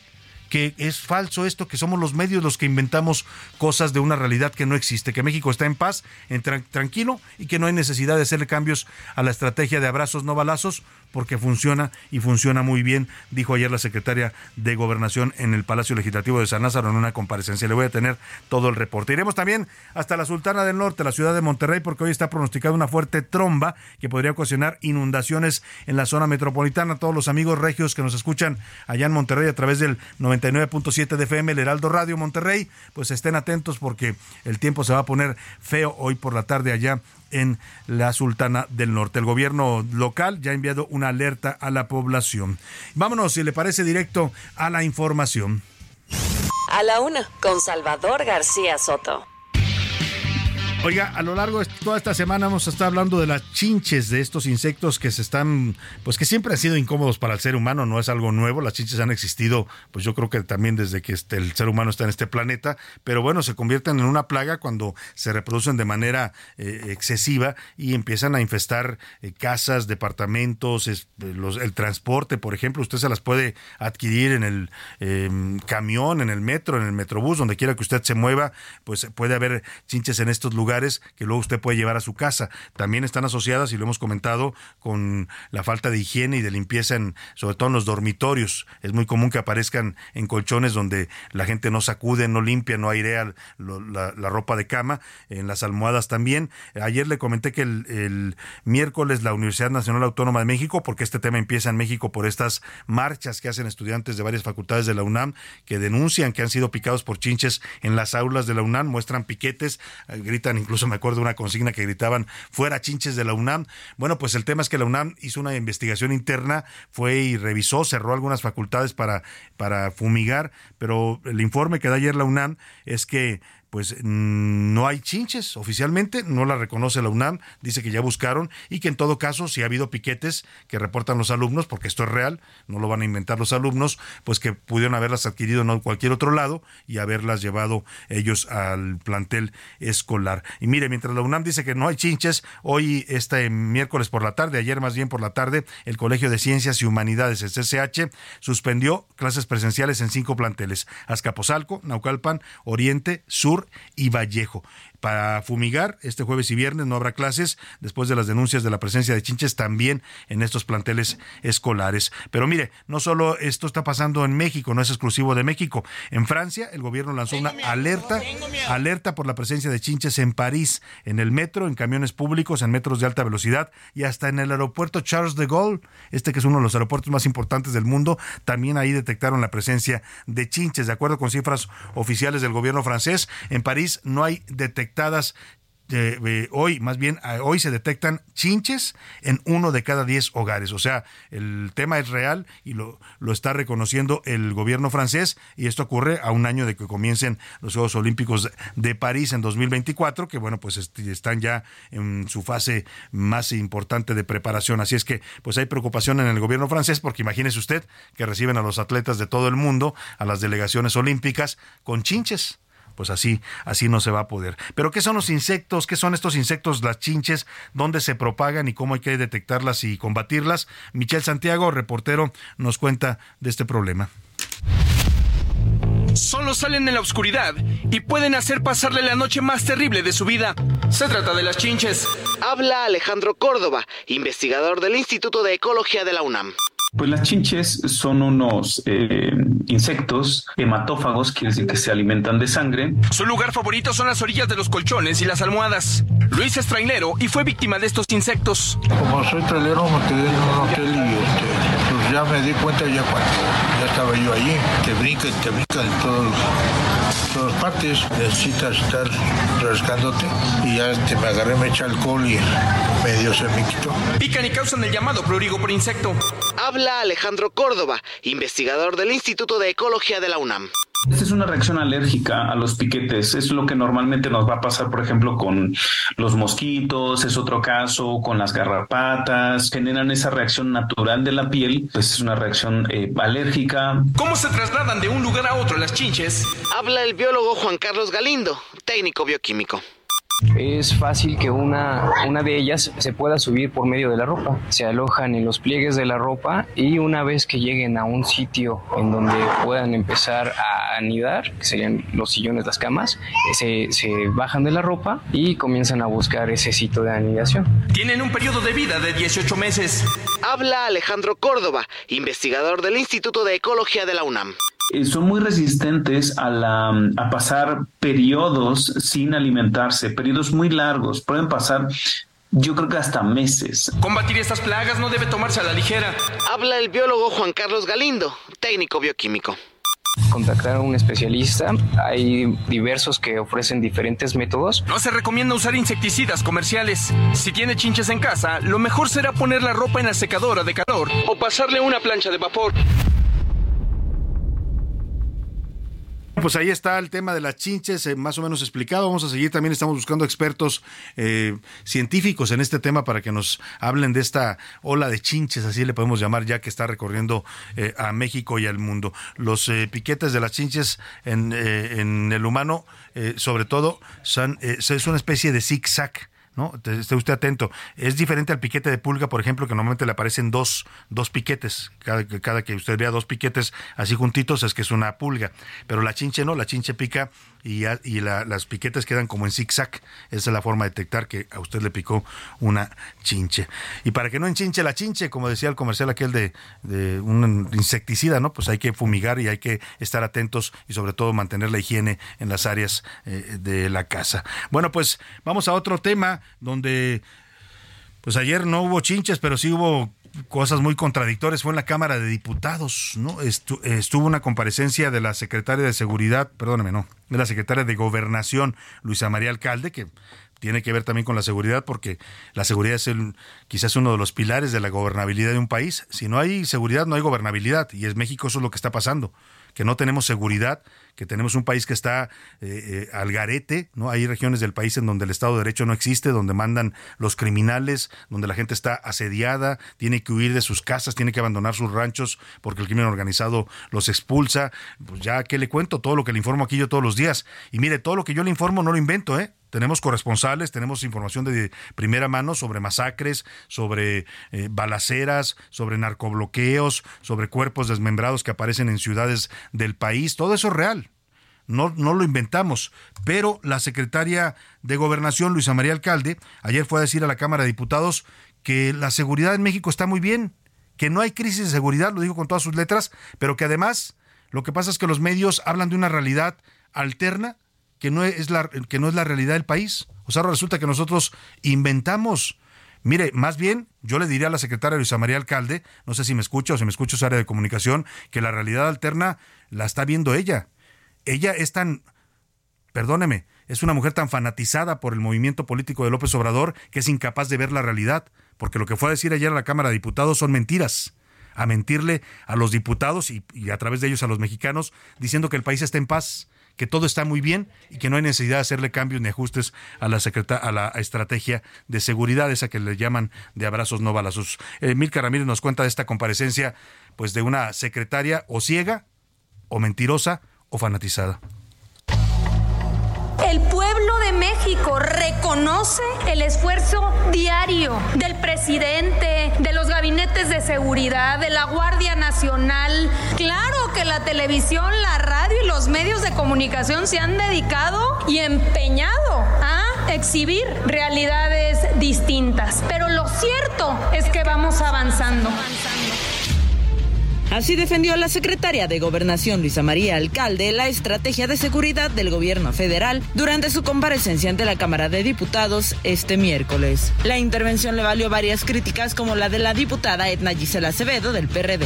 que es falso esto, que somos los medios los que inventamos cosas de una realidad que no existe, que México está en paz, en tra- tranquilo y que no hay necesidad de hacerle cambios a la estrategia de abrazos no balazos porque funciona y funciona muy bien, dijo ayer la secretaria de Gobernación en el Palacio Legislativo de San Lázaro en una comparecencia. Le voy a tener todo el reporte. Iremos también hasta la Sultana del Norte, la ciudad de Monterrey, porque hoy está pronosticada una fuerte tromba que podría ocasionar inundaciones en la zona metropolitana. Todos los amigos regios que nos escuchan allá en Monterrey a través del 99.7 de FM, el Heraldo Radio Monterrey, pues estén atentos porque el tiempo se va a poner feo hoy por la tarde allá en la Sultana del Norte. El gobierno local ya ha enviado una alerta a la población. Vámonos, si le parece, directo a la información.
A la una, con Salvador García Soto.
Oiga, a lo largo de toda esta semana vamos a estar hablando de las chinches, de estos insectos que se están, pues que siempre han sido incómodos para el ser humano, no es algo nuevo, las chinches han existido, pues yo creo que también desde que este, el ser humano está en este planeta, pero bueno, se convierten en una plaga cuando se reproducen de manera eh, excesiva y empiezan a infestar eh, casas, departamentos, es- los- el transporte, por ejemplo, usted se las puede adquirir en el eh, camión, en el metro, en el metrobús, donde quiera que usted se mueva, pues puede haber chinches en estos lugares que luego usted puede llevar a su casa. También están asociadas, y lo hemos comentado, con la falta de higiene y de limpieza, en, sobre todo en los dormitorios. Es muy común que aparezcan en colchones donde la gente no sacude, no limpia, no airea la, la, ropa de cama, en las almohadas también. Ayer le comenté que el, el miércoles la Universidad Nacional Autónoma de México, porque este tema empieza en México por estas marchas que hacen estudiantes de varias facultades de la UNAM, que denuncian que han sido picados por chinches en las aulas de la UNAM, muestran piquetes, eh, gritan, incluso me acuerdo una consigna que gritaban, fuera chinches de la UNAM. Bueno, pues el tema es que la UNAM hizo una investigación interna, fue y revisó, cerró algunas facultades para, para fumigar, pero el informe que da ayer la UNAM es que pues mm, no hay chinches oficialmente, no la reconoce la UNAM, dice que ya buscaron y que en todo caso si ha habido piquetes que reportan los alumnos, porque esto es real, no lo van a inventar los alumnos, pues que pudieron haberlas adquirido en cualquier otro lado y haberlas llevado ellos al plantel escolar. Y mire, mientras la UNAM dice que no hay chinches, hoy este miércoles por la tarde, ayer más bien por la tarde, el Colegio de Ciencias y Humanidades, el CCH, suspendió clases presenciales en cinco planteles, Azcapotzalco, Naucalpan, Oriente, Sur, y Vallejo para fumigar. Este jueves y viernes no habrá clases después de las denuncias de la presencia de chinches también en estos planteles escolares. Pero mire, no solo esto está pasando en México, no es exclusivo de México. En Francia, el gobierno lanzó una alerta, alerta por la presencia de chinches en París, en el metro, en camiones públicos, en metros de alta velocidad y hasta en el aeropuerto Charles de Gaulle, este que es uno de los aeropuertos más importantes del mundo. También ahí detectaron la presencia de chinches. De acuerdo con cifras oficiales del gobierno francés, en París no hay detección detectadas eh, hoy, más bien hoy se detectan chinches en uno de cada diez hogares. O sea, el tema es real y lo, lo está reconociendo el gobierno francés y esto ocurre a un año de que comiencen los Juegos Olímpicos de París en 2024, que bueno, pues están ya en su fase más importante de preparación. Así es que pues hay preocupación en el gobierno francés porque imagínese usted que reciben a los atletas de todo el mundo, a las delegaciones olímpicas con chinches pues así, así no se va a poder. Pero ¿qué son los insectos? ¿Qué son estos insectos, las chinches? ¿Dónde se propagan y cómo hay que detectarlas y combatirlas? Michelle Santiago, reportero, nos cuenta de este problema.
Solo salen en la oscuridad y pueden hacer pasarle la noche más terrible de su vida. Se trata de las chinches.
Habla Alejandro Córdoba, investigador del Instituto de Ecología de la UNAM.
Pues las chinches son unos eh, insectos hematófagos, quiere decir que se alimentan de sangre.
Su lugar favorito son las orillas de los colchones y las almohadas. Luis es trailero y fue víctima de estos insectos.
Como soy trailero me quedé en un hotel y este, pues ya me di cuenta ya cuando ya estaba yo allí, te brincan, te brincan en todos, todas partes, necesitas estar rascándote y ya te me agarré, me echa alcohol y medio se me quitó.
Pican y causan el llamado prurigo por insecto.
Habla Alejandro Córdoba, investigador del Instituto de Ecología de la UNAM.
Esta es una reacción alérgica a los piquetes. Es lo que normalmente nos va a pasar, por ejemplo, con los mosquitos, es otro caso, con las garrapatas. Generan esa reacción natural de la piel, pues es una reacción eh, alérgica.
¿Cómo se trasladan de un lugar a otro las chinches?
Habla el biólogo Juan Carlos Galindo, técnico bioquímico
es fácil que una, una de ellas se pueda subir por medio de la ropa. Se alojan en los pliegues de la ropa y una vez que lleguen a un sitio en donde puedan empezar a anidar, que serían los sillones, las camas, se, se bajan de la ropa y comienzan a buscar ese sitio de anidación.
Tienen un periodo de vida de 18 meses.
Habla Alejandro Córdoba, investigador del Instituto de Ecología de la UNAM.
Eh, son muy resistentes a, la, a pasar periodos sin alimentarse, periodos muy largos, pueden pasar yo creo que hasta meses.
Combatir estas plagas no debe tomarse a la ligera.
Habla el biólogo Juan Carlos Galindo, técnico bioquímico.
Contactar a un especialista. Hay diversos que ofrecen diferentes métodos.
No se recomienda usar insecticidas comerciales. Si tiene chinches en casa, lo mejor será poner la ropa en la secadora de calor o pasarle una plancha de vapor.
Pues ahí está el tema de las chinches, eh, más o menos explicado. Vamos a seguir también, estamos buscando expertos eh, científicos en este tema para que nos hablen de esta ola de chinches, así le podemos llamar, ya que está recorriendo eh, a México y al mundo. Los piquetes de las chinches en, el humano, sobre todo, son, es una especie de zigzag ¿no? Esté usted atento. Es diferente al piquete de pulga, por ejemplo, que normalmente le aparecen dos, dos piquetes. Cada, cada que usted vea dos piquetes así juntitos es que es una pulga. Pero la chinche no, la chinche pica y, y las piquetes quedan como en zigzag. Esa es la forma de detectar que a usted le picó una chinche. Y para que no enchinche la chinche, como decía el comercial aquel de, de un insecticida, ¿no? Pues hay que fumigar y hay que estar atentos y sobre todo mantener la higiene en las áreas eh, de la casa. Bueno, pues vamos a otro tema donde pues ayer no hubo chinches, pero sí hubo cosas muy contradictorias. Fue en la Cámara de Diputados, ¿no? estuvo una comparecencia de la secretaria de Seguridad, perdóneme, no, de la secretaria de Gobernación, Luisa María Alcalde, que tiene que ver también con la seguridad, porque la seguridad es el, quizás uno de los pilares de la gobernabilidad de un país. Si no hay seguridad, no hay gobernabilidad. Y es México eso es lo que está pasando que no tenemos seguridad, que tenemos un país que está eh, eh, al garete, ¿no? Hay regiones del país en donde el Estado de Derecho no existe, donde mandan los criminales, donde la gente está asediada, tiene que huir de sus casas, tiene que abandonar sus ranchos porque el crimen organizado los expulsa. Pues ya, ¿qué le cuento? Todo lo que le informo aquí yo todos los días. Y mire, todo lo que yo le informo no lo invento, ¿eh? Tenemos corresponsales, tenemos información de primera mano sobre masacres, sobre eh, balaceras, sobre narcobloqueos, sobre cuerpos desmembrados que aparecen en ciudades del país. Todo eso es real. No, no lo inventamos. Pero la secretaria de Gobernación, Luisa María Alcalde, ayer fue a decir a la Cámara de Diputados que la seguridad en México está muy bien, que no hay crisis de seguridad, lo dijo con todas sus letras, pero que además lo que pasa es que los medios hablan de una realidad alterna que no es la, que no es la realidad del país. O sea, resulta que nosotros inventamos. Mire, más bien, yo le diría a la secretaria Luisa María Alcalde, no sé si me escucha o si me escucha su área de comunicación, que la realidad alterna la está viendo ella. Ella es tan, perdóneme, es una mujer tan fanatizada por el movimiento político de López Obrador que es incapaz de ver la realidad, porque lo que fue a decir ayer a la Cámara de Diputados son mentiras a mentirle a los diputados y, y, a través de ellos a los mexicanos, diciendo que el país está en paz, que todo está muy bien y que no hay necesidad de hacerle cambios ni ajustes a la, a la estrategia de seguridad, esa que le llaman de abrazos no balazos. Eh, Milka Ramírez nos cuenta de esta comparecencia pues de una secretaria o ciega o mentirosa o fanatizada.
El pueblo de México reconoce el esfuerzo diario del presidente, de los gabinetes de seguridad, de la Guardia Nacional. Claro que la televisión, la radio y los medios de comunicación se han dedicado y empeñado a exhibir realidades distintas. Pero lo cierto es que vamos avanzando.
Así defendió la secretaria de Gobernación Luisa María Alcalde la estrategia de seguridad del gobierno federal durante su comparecencia ante la Cámara de Diputados este miércoles. La intervención le valió varias críticas como la de la diputada Edna Gisela Acevedo del PRD.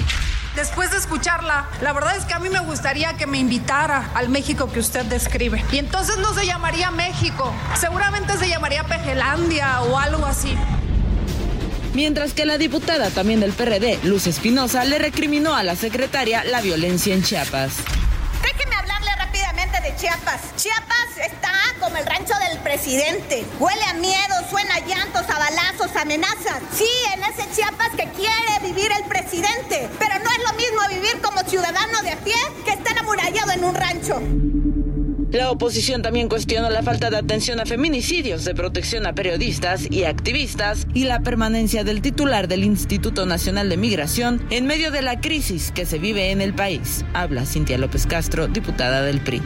Después de escucharla, la verdad es que a mí me gustaría que me invitara al México que usted describe. Y entonces no se llamaría México, seguramente se llamaría Pejelandia o algo así
mientras que la diputada también del PRD, Luz Espinosa, le recriminó a la secretaria la violencia en Chiapas.
Déjeme hablarle rápidamente de Chiapas. Chiapas está como el rancho del presidente. Huele a miedo, suena a llantos, a balazos, amenazas. Sí, en ese Chiapas que quiere vivir el presidente. Pero no es lo mismo vivir como ciudadano de a pie que estar amurallado en un rancho.
La oposición también cuestionó la falta de atención a feminicidios, de protección a periodistas y activistas y la permanencia del titular del Instituto Nacional de Migración en medio de la crisis que se vive en el país. Habla Cintia López Castro, diputada del PRI.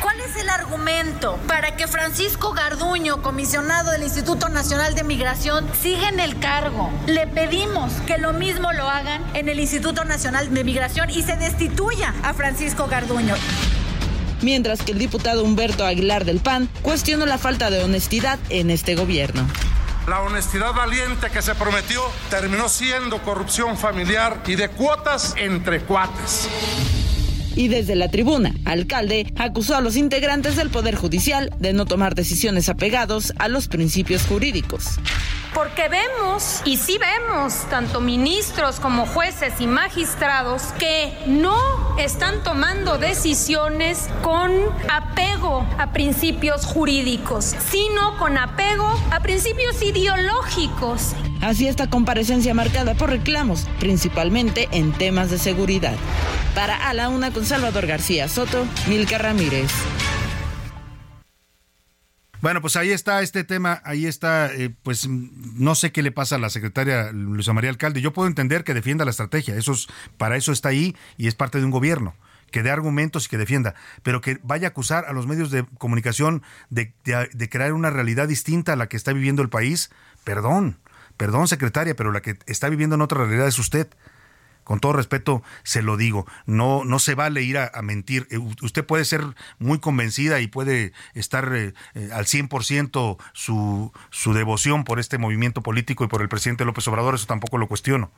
¿Cuál es el argumento para que Francisco Garduño, comisionado del Instituto Nacional de Migración, siga en el cargo? Le pedimos que lo mismo lo hagan en el Instituto Nacional de Migración y se destituya a Francisco Garduño
mientras que el diputado Humberto Aguilar del PAN cuestionó la falta de honestidad en este gobierno.
La honestidad valiente que se prometió terminó siendo corrupción familiar y de cuotas entre cuates.
Y desde la tribuna, alcalde acusó a los integrantes del Poder Judicial de no tomar decisiones apegados a los principios jurídicos.
Porque vemos, y sí vemos, tanto ministros como jueces y magistrados, que no están tomando decisiones con apego a principios jurídicos, sino con apego a principios ideológicos.
Así esta comparecencia marcada por reclamos, principalmente en temas de seguridad. Para A la Una con Salvador García Soto, Milka Ramírez.
Bueno, pues ahí está este tema, ahí está, eh, pues no sé qué le pasa a la secretaria Luisa María Alcalde. Yo puedo entender que defienda la estrategia, eso es, para eso está ahí y es parte de un gobierno que dé argumentos y que defienda, pero que vaya a acusar a los medios de comunicación de, de crear una realidad distinta a la que está viviendo el país, perdón, perdón secretaria, pero la que está viviendo en otra realidad es usted con todo respeto se lo digo, no, no se vale ir a, mentir. Eh, usted puede ser muy convencida y puede estar eh, eh, al 100% su, su devoción por este movimiento político y por el presidente López Obrador, eso tampoco lo cuestiono.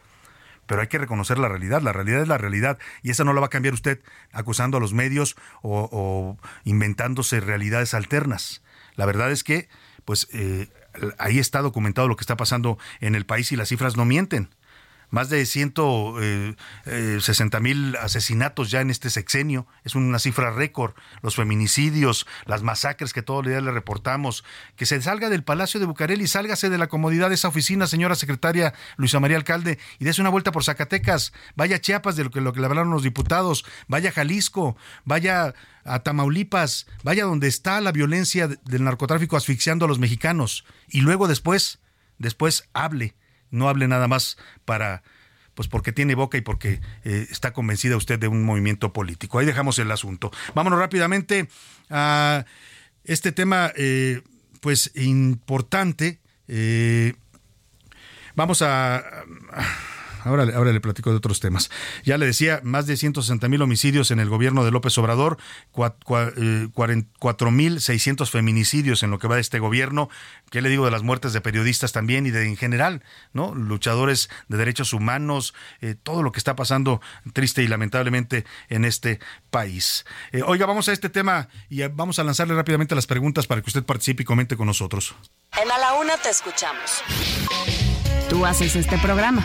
Pero hay que reconocer la realidad, la realidad es la realidad y esa no la va a cambiar usted acusando a los medios o, inventándose realidades alternas. La verdad es que, pues, ahí está documentado lo que está pasando en el país y las cifras no mienten más de 160 eh, eh, mil asesinatos ya en este sexenio, es una cifra récord, los feminicidios, las masacres que todos los días le reportamos, que se salga del Palacio de Bucareli, sálgase de la comodidad de esa oficina, señora secretaria Luisa María Alcalde, y dése una vuelta por Zacatecas, vaya a Chiapas de lo que, lo que le hablaron los diputados, vaya a Jalisco, vaya a Tamaulipas, vaya donde está la violencia del narcotráfico asfixiando a los mexicanos, y luego después, después hable no hable nada más para pues porque tiene boca y porque eh, está convencida usted de un movimiento político. Ahí dejamos el asunto. Vámonos rápidamente a este tema, eh, pues importante. Eh, vamos a Ahora, le platico de otros temas. Ya le decía, más de 160 mil homicidios en el gobierno de López Obrador, 4 mil 600 feminicidios en lo que va de este gobierno. ¿Qué le digo de las muertes de periodistas también y de en general, no? Luchadores de derechos humanos, eh, todo lo que está pasando triste y lamentablemente en este país. Eh, oiga, vamos a este tema y vamos a lanzarle rápidamente las preguntas para que usted participe y comente con nosotros.
En A la Una te escuchamos. Tú haces este programa.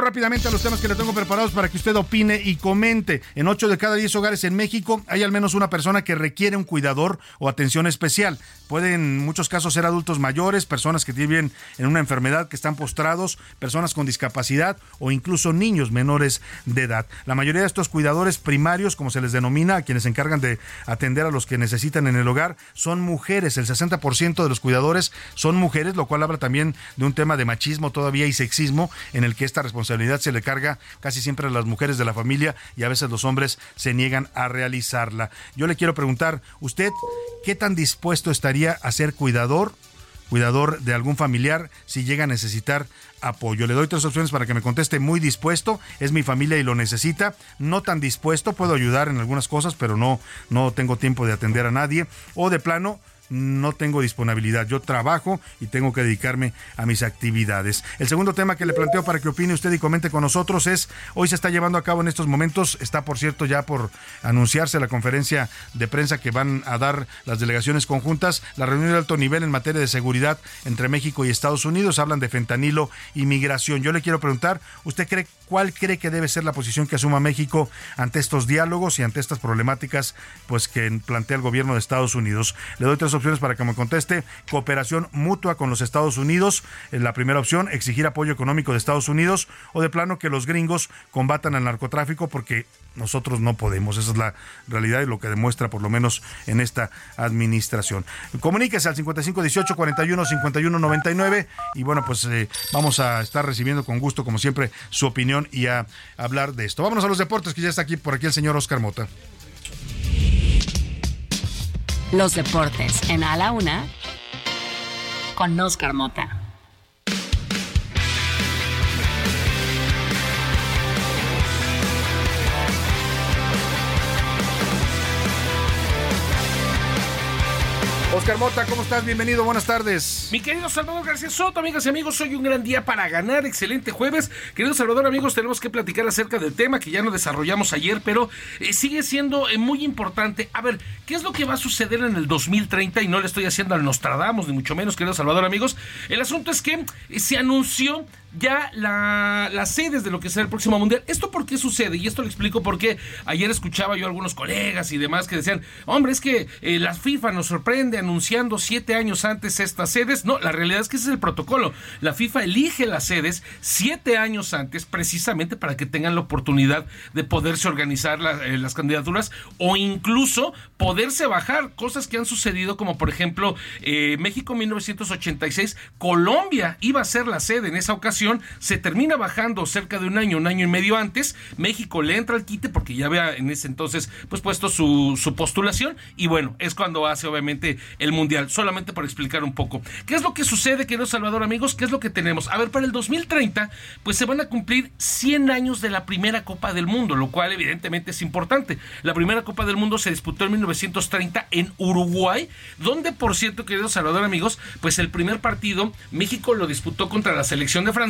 rápidamente a los temas que le tengo preparados para que usted opine y comente. En 8 de cada 10 hogares en México hay al menos una persona que requiere un cuidador o atención especial. Pueden en muchos casos ser adultos mayores, personas que viven en una enfermedad, que están postrados, personas con discapacidad o incluso niños menores de edad. La mayoría de estos cuidadores primarios, como se les denomina, a quienes se encargan de atender a los que necesitan en el hogar, son mujeres. El 60% de los cuidadores son mujeres, lo cual habla también de un tema de machismo todavía y sexismo en el que esta responsabilidad responsabilidad se le carga casi siempre a las mujeres de la familia y a veces los hombres se niegan a realizarla. Yo le quiero preguntar, ¿usted qué tan dispuesto estaría a ser cuidador cuidador de algún familiar si llega a necesitar apoyo. Le doy tres opciones para que me conteste muy dispuesto, es mi familia y lo necesita, no tan dispuesto, puedo ayudar en algunas cosas, pero no no tengo tiempo de atender a nadie o de plano no tengo disponibilidad. Yo trabajo y tengo que dedicarme a mis actividades. El segundo tema que le planteo para que opine usted y comente con nosotros es, hoy se está llevando a cabo en estos momentos, está por cierto ya por anunciarse la conferencia de prensa que van a dar las delegaciones conjuntas, la reunión de alto nivel en materia de seguridad entre México y Estados Unidos, hablan de fentanilo y migración. Yo le quiero preguntar, ¿usted cree cuál cree que debe ser la posición que asuma México ante estos diálogos y ante estas problemáticas pues que plantea el gobierno de Estados Unidos? Le doy tres opciones para que me conteste. Cooperación mutua con los Estados Unidos. En la primera opción, exigir apoyo económico de Estados Unidos o de plano que los gringos combatan al narcotráfico porque nosotros no podemos. Esa es la realidad y lo que demuestra por lo menos en esta administración. Comuníquese al 55 18 41 51 99 y bueno, pues eh, vamos a estar recibiendo con gusto como siempre su opinión y a hablar de esto. Vámonos a los deportes que ya está aquí por aquí el señor Oscar Mota.
Los deportes en A la Una con Oscar Mota.
Oscar Mota, ¿cómo estás? Bienvenido, buenas tardes.
Mi querido Salvador García Soto, amigas y amigos, hoy un gran día para ganar, excelente jueves. Querido Salvador, amigos, tenemos que platicar acerca del tema que ya no desarrollamos ayer, pero eh, sigue siendo eh, muy importante. A ver, ¿qué es lo que va a suceder en el 2030? Y no le estoy haciendo al Nostradamus, ni mucho menos, querido Salvador, amigos. El asunto es que eh, se anunció ya la, las sedes de lo que será el próximo mundial. ¿Esto por qué sucede? Y esto lo explico porque ayer escuchaba yo a algunos colegas y demás que decían, hombre, es que eh, la FIFA nos sorprende anunciando siete años antes estas sedes. No, la realidad es que ese es el protocolo. La FIFA elige las sedes siete años antes precisamente para que tengan la oportunidad de poderse organizar eh, las candidaturas o incluso poderse bajar cosas que han sucedido como por ejemplo eh, México 1986, Colombia iba a ser la sede en esa ocasión, se termina bajando cerca de un año, un año y medio antes, México le entra al quite porque ya había en ese entonces pues puesto su, postulación y bueno, es cuando hace obviamente el Mundial, solamente para explicar un poco. ¿Qué es lo que sucede, querido Salvador amigos? ¿Qué es lo que tenemos? A ver, para el 2030 pues se van a cumplir 100 años de la primera Copa del Mundo, lo cual evidentemente es importante. La primera Copa del Mundo se disputó en 1930 en Uruguay, donde por cierto, querido Salvador amigos, pues el primer partido México lo disputó contra la selección de Francia,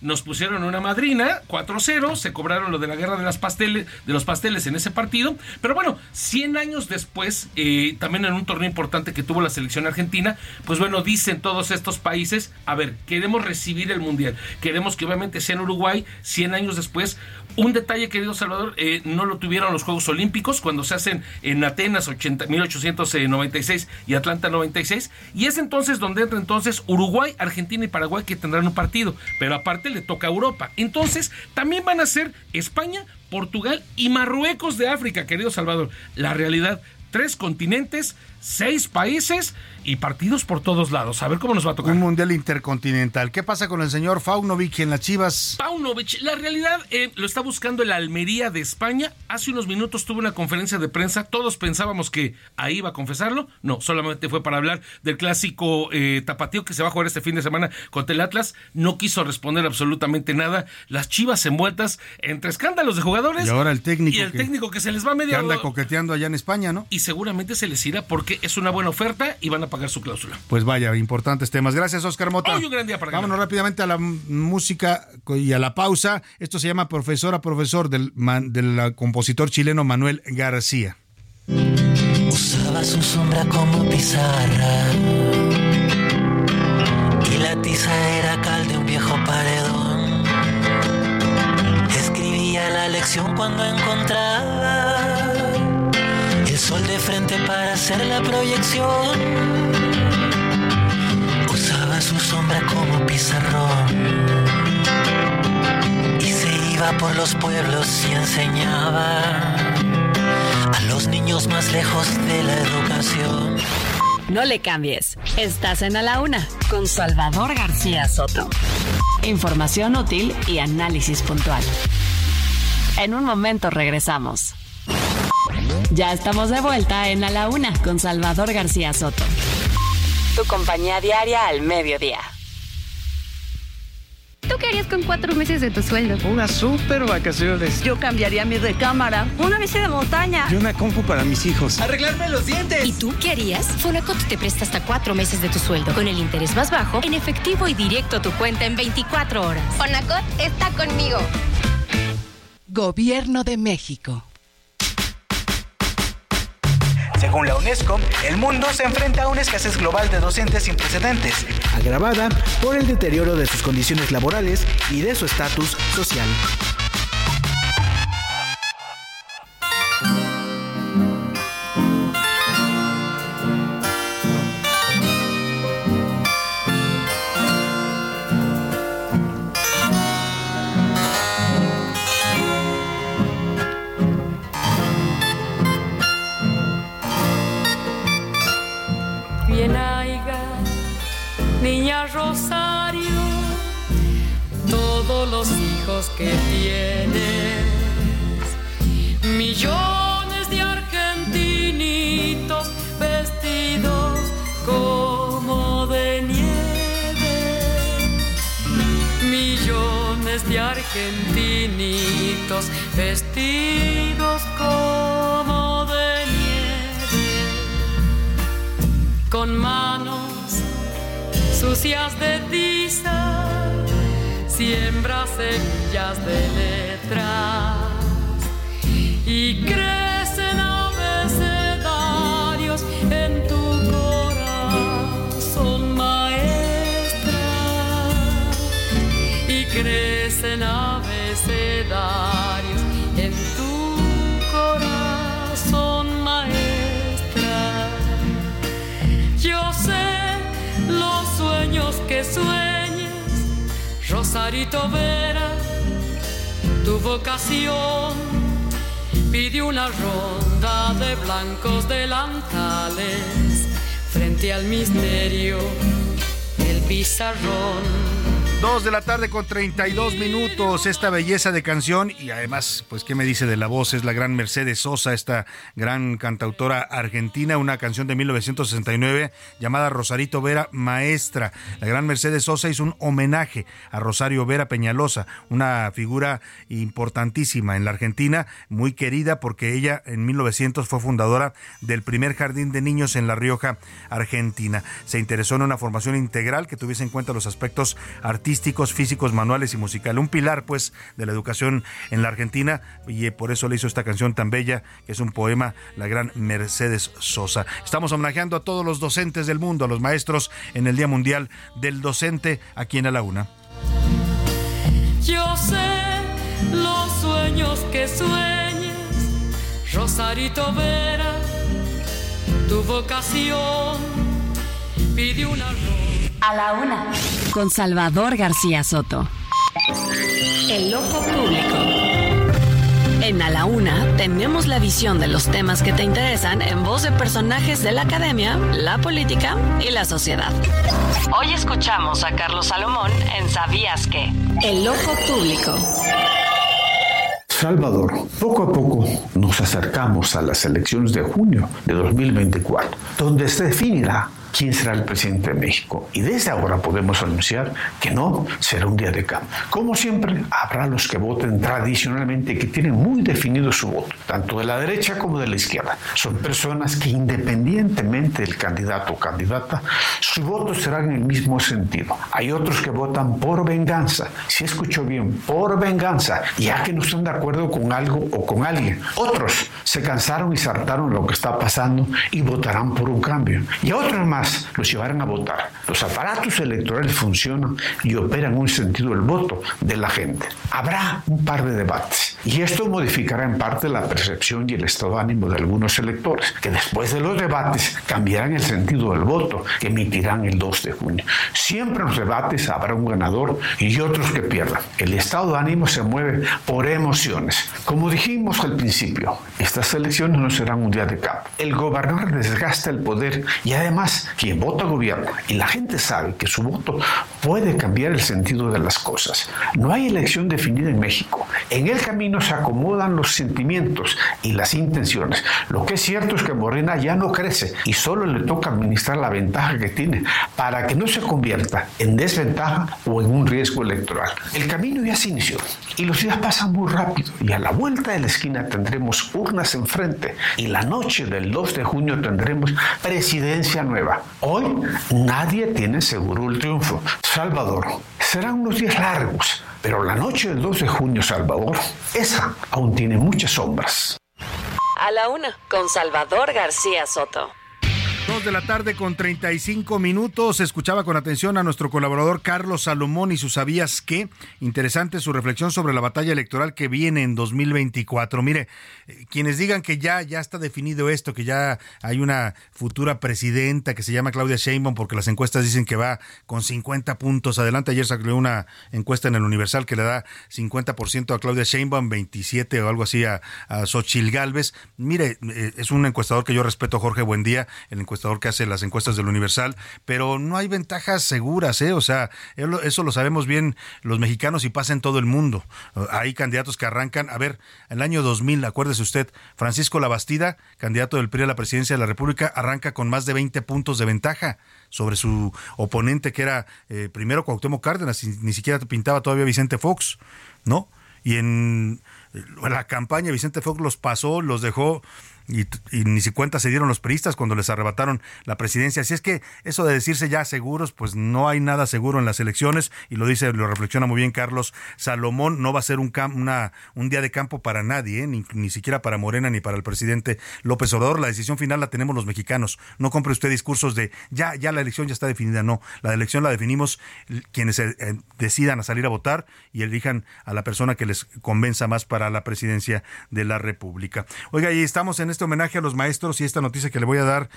nos pusieron una madrina 4-0, se cobraron lo de la guerra de las pasteles, de los pasteles en ese partido, pero bueno, 100 años después, eh, también en un torneo importante que tuvo la selección argentina, pues bueno, dicen todos estos países, a ver, queremos recibir el mundial, queremos que obviamente sea en Uruguay, 100 años después, un detalle, querido Salvador, eh, no lo tuvieron los Juegos Olímpicos cuando se hacen en Atenas 80, 1896 y Atlanta 96. Y es entonces donde entra entonces Uruguay, Argentina y Paraguay que tendrán un partido. Pero aparte le toca a Europa. Entonces también van a ser España, Portugal y Marruecos de África, querido Salvador. La realidad, tres continentes, seis países y partidos por todos lados. A ver cómo nos va a tocar.
Un mundial intercontinental. ¿Qué pasa con el señor Faunovic en las Chivas?
Paunovic, la realidad eh, lo está buscando el Almería de España. Hace unos minutos tuvo una conferencia de prensa. Todos pensábamos que ahí iba a confesarlo. No, solamente fue para hablar del clásico eh, tapatío que se va a jugar este fin de semana contra el Atlas. No quiso responder absolutamente nada. Las Chivas envueltas entre escándalos de jugadores.
Y ahora el técnico.
Y el técnico que se les va a medio.
anda coqueteando allá en España, ¿no?
Y seguramente se les irá porque es una buena oferta y van a pagar su cláusula.
Pues vaya, importantes temas. Gracias, Oscar Mota.
Hoy un gran día para
Vámonos rápidamente a la música y a la pausa. Esto se llama Profesora Profesor del, del compositor chileno Manuel García.
Usaba su sombra como pizarra y la tiza era cal de un viejo paredón. Escribía la lección cuando encontraba sol de frente para hacer la proyección. Usaba su sombra como pizarrón. Y se iba por los pueblos y enseñaba a los niños más lejos de la educación.
No le cambies. Estás en A la Una con Salvador García Soto. Información útil y análisis puntual. En un momento regresamos. Ya estamos de vuelta en A la Una con Salvador García Soto. Tu compañía diaria al mediodía.
¿Tú qué harías con cuatro meses de tu sueldo?
Unas super vacaciones.
Yo cambiaría mi recámara.
Una bici de montaña.
Y una compu para mis hijos.
Arreglarme los dientes.
¿Y tú qué harías? Fonacot te presta hasta cuatro meses de tu sueldo. Con el interés más bajo, en efectivo y directo a tu cuenta en 24 horas.
Fonacot está conmigo.
Gobierno de México.
Según la UNESCO, el mundo se enfrenta a una escasez global de docentes sin precedentes,
agravada por el deterioro de sus condiciones laborales y de su estatus social.
Que tienes, millones de argentinitos vestidos como de nieve, millones de argentinitos vestidos como de nieve, con manos sucias de tiza, siembra semillas de letras y crecen abecedarios en tu corazón, maestra. Y crecen abecedarios en tu corazón, maestra. Yo sé los sueños que sueñes, Rosarito Vera, tu vocación. Pide una ronda de blancos delantales frente al misterio del pizarrón.
Dos de la tarde con 32 minutos, esta belleza de canción y además, pues, ¿qué me dice de la voz? Es la gran Mercedes Sosa, esta gran cantautora argentina, una canción de 1969 llamada Rosarito Vera Maestra. La gran Mercedes Sosa hizo un homenaje a Rosario Vera Peñalosa, una figura importantísima en la Argentina, muy querida porque ella en 1900 fue fundadora del primer jardín de niños en La Rioja, Argentina. Se interesó en una formación integral que tuviese en cuenta los aspectos artísticos artísticos, físicos, manuales y musical. Un pilar, pues, de la educación en la Argentina y eh, por eso le hizo esta canción tan bella, que es un poema, la gran Mercedes Sosa. Estamos homenajeando a todos los docentes del mundo, a los maestros en el Día Mundial del Docente aquí en A la Una.
Yo sé los sueños que sueñes, Rosarito Vera, tu vocación pide una
a la una. Con Salvador García Soto. El loco público. En A la Una tenemos la visión de los temas que te interesan en voz de personajes de la academia, la política y la sociedad. Hoy escuchamos a Carlos Salomón en Sabías que. El loco público.
Salvador, poco a poco nos acercamos a las elecciones de junio de 2024, donde se definirá quién será el presidente de México. Y desde ahora podemos anunciar que no será un día de cambio. Como siempre, habrá los que voten tradicionalmente que tienen muy definido su voto, tanto de la derecha como de la izquierda. Son personas que independientemente del candidato o candidata, su voto será en el mismo sentido. Hay otros que votan por venganza. Si escucho bien, por venganza, ya que no están de acuerdo con algo o con alguien. Otros se cansaron y saltaron lo que está pasando y votarán por un cambio. Y otros más los llevarán a votar. Los aparatos electorales funcionan y operan un sentido del voto de la gente. Habrá un par de debates y esto modificará en parte la percepción y el estado de ánimo de algunos electores, que después de los debates cambiarán el sentido del voto que emitirán el 2 de junio. Siempre en los debates habrá un ganador y otros que pierdan. El estado de ánimo se mueve por emociones. Como dijimos al principio, estas elecciones no serán un día de campo. El gobernador desgasta el poder y además quien vota gobierno y la gente sabe que su voto puede cambiar el sentido de las cosas. No hay elección definida en México. En el camino se acomodan los sentimientos y las intenciones. Lo que es cierto es que Morena ya no crece y solo le toca administrar la ventaja que tiene para que no se convierta en desventaja o en un riesgo electoral. El camino ya se inició y los días pasan muy rápido y a la vuelta de la esquina tendremos urnas enfrente y la noche del 2 de junio tendremos presidencia nueva. Hoy nadie tiene seguro el triunfo. Salvador, serán unos días largos, pero la noche del 2 de junio, Salvador, esa aún tiene muchas sombras.
A la una, con Salvador García Soto.
Dos de la tarde con 35 minutos. Escuchaba con atención a nuestro colaborador Carlos Salomón y sus sabías qué. Interesante su reflexión sobre la batalla electoral que viene en 2024. Mire, eh, quienes digan que ya, ya está definido esto, que ya hay una futura presidenta que se llama Claudia Sheinbaum, porque las encuestas dicen que va con 50 puntos adelante. Ayer salió una encuesta en el Universal que le da 50% a Claudia Sheinbaum, 27 o algo así a, a Xochil Gálvez. Mire, eh, es un encuestador que yo respeto, Jorge Buendía, el encuestador que hace las encuestas del Universal, pero no hay ventajas seguras, ¿eh? O sea, eso lo sabemos bien los mexicanos y pasa en todo el mundo. Hay candidatos que arrancan, a ver, en el año 2000, acuérdese usted, Francisco Labastida, candidato del PRI a la presidencia de la República, arranca con más de 20 puntos de ventaja sobre su oponente que era eh, primero Cuauhtémoc Cárdenas, y ni siquiera pintaba todavía Vicente Fox, ¿no? Y en la campaña Vicente Fox los pasó, los dejó y, ni si cuenta se dieron los peristas cuando les arrebataron la presidencia. Así es que eso de decirse ya seguros, pues no hay nada seguro en las elecciones y lo dice, lo reflexiona muy bien Carlos Salomón, no va a ser un, una, un día de campo para nadie, ¿eh? ni, ni, siquiera para Morena ni para el presidente López Obrador. La decisión final la tenemos los mexicanos. No compre usted discursos de ya, ya la elección ya está definida. No, la elección la definimos quienes eh, decidan a salir a votar y elijan a la persona que les convenza más para la presidencia de la República. Oiga, y estamos en este homenaje a los maestros y esta noticia que le voy a dar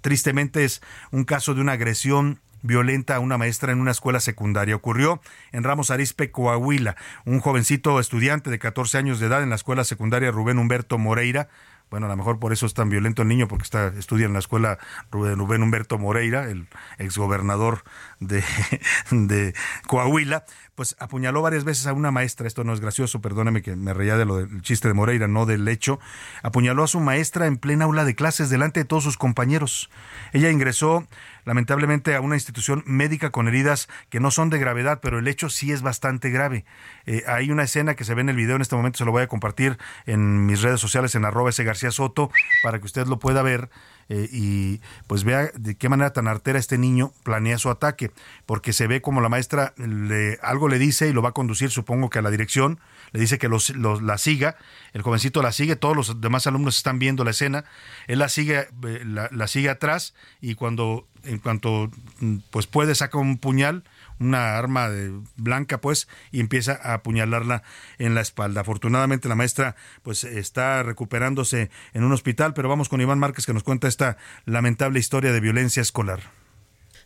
tristemente es un caso de una agresión violenta a una maestra en una escuela secundaria. Ocurrió en Ramos Arispe, Coahuila. Un jovencito estudiante de 14 años de edad en la escuela secundaria Rubén Humberto Moreira bueno, a lo mejor por eso es tan violento el niño, porque está, estudia en la escuela Rubén Humberto Moreira, el exgobernador de, [laughs] de Coahuila, pues apuñaló varias veces a una maestra, esto no es gracioso, perdóneme que me reía de lo del chiste de Moreira, no del hecho, apuñaló a su maestra en plena aula de clases delante de todos sus compañeros. Ella ingresó lamentablemente a una institución médica con heridas que no son de gravedad, pero el hecho sí es bastante grave. Eh, hay una escena que se ve en el video, en este momento se lo voy a compartir en mis redes sociales en arroba ese García Soto para que usted lo pueda ver. Eh, y pues vea de qué manera tan artera este niño planea su ataque, porque se ve como la maestra le, algo le dice y lo va a conducir, supongo que a la dirección, le dice que los, la siga, el jovencito la sigue, todos los demás alumnos están viendo la escena, él la sigue, eh, la, sigue atrás y cuando, en cuanto mm, pues puede saca un puñal, una arma de blanca pues y empieza a apuñalarla en la espalda. Afortunadamente la maestra pues está recuperándose en un hospital, pero vamos con Iván Márquez que nos cuenta esta lamentable historia de violencia escolar.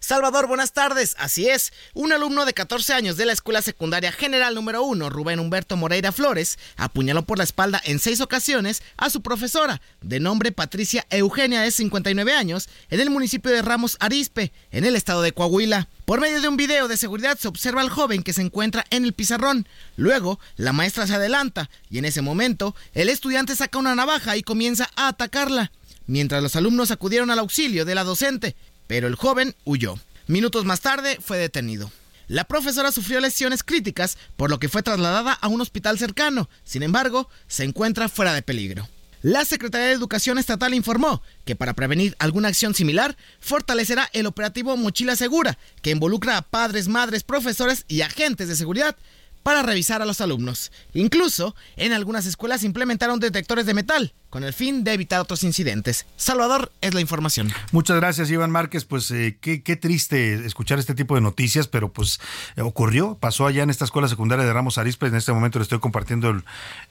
Salvador, buenas tardes. Así es, un alumno de 14 años de la Escuela Secundaria General número 1, Rubén Humberto Moreira Flores, apuñaló por la espalda en seis ocasiones a su profesora, de nombre Patricia Eugenia, de 59 años, en el municipio de Ramos Arispe, en el estado de Coahuila. Por medio de un video de seguridad se observa al joven que se encuentra en el pizarrón. Luego, la maestra se adelanta y en ese momento, el estudiante saca una navaja y comienza a atacarla, mientras los alumnos acudieron al auxilio de la docente pero el joven huyó. Minutos más tarde fue detenido. La profesora sufrió lesiones críticas, por lo que fue trasladada a un hospital cercano. Sin embargo, se encuentra fuera de peligro. La Secretaría de Educación Estatal informó que para prevenir alguna acción similar, fortalecerá el operativo Mochila Segura, que involucra a padres, madres, profesores y agentes de seguridad para revisar a los alumnos. Incluso, en algunas escuelas implementaron detectores de metal con el fin de evitar otros incidentes. Salvador, es la información.
Muchas gracias, Iván Márquez. Pues eh, qué, triste escuchar este tipo de noticias, pero pues eh, ocurrió, pasó allá en esta escuela secundaria de Ramos Arispe. En este momento le estoy compartiendo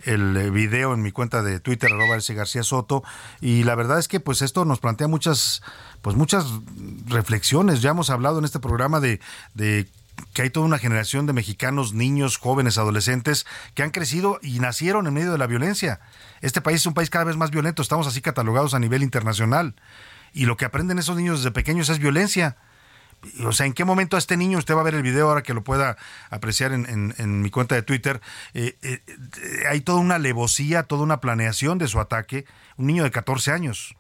el, eh, video en mi cuenta de Twitter, arroba García Soto. Y la verdad es que pues esto nos plantea muchas, pues muchas reflexiones. Ya hemos hablado en este programa de, de que hay toda una generación de mexicanos, niños, jóvenes, adolescentes, que han crecido y nacieron en medio de la violencia. Este país es un país cada vez más violento, estamos así catalogados a nivel internacional. Y lo que aprenden esos niños desde pequeños es violencia. O sea, ¿en qué momento a este niño, usted va a ver el video ahora que lo pueda apreciar en, mi cuenta de Twitter, eh, eh, hay toda una alevosía, toda una planeación de su ataque, un niño de 14 años.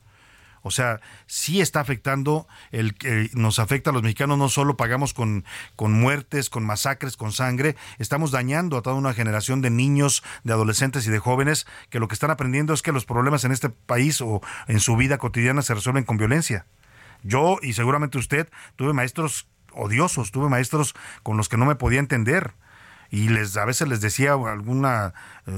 O sea, sí está afectando, el nos afecta a los mexicanos, no solo pagamos con, con muertes, con masacres, con sangre, estamos dañando a toda una generación de niños, de adolescentes y de jóvenes que lo que están aprendiendo es que los problemas en este país o en su vida cotidiana se resuelven con violencia. Yo y seguramente usted tuve maestros odiosos, tuve maestros con los que no me podía entender y les a veces les decía alguna eh,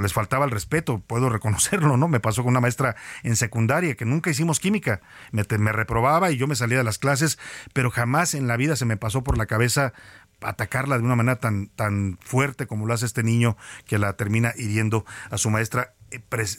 les faltaba el respeto, puedo [laughs] reconocerlo, ¿no? Me pasó con una maestra en secundaria que nunca hicimos química, me, me reprobaba y yo me salía de las clases, pero jamás en la vida se me pasó por la cabeza atacarla de una manera tan tan fuerte como lo hace este niño que la termina hiriendo a su maestra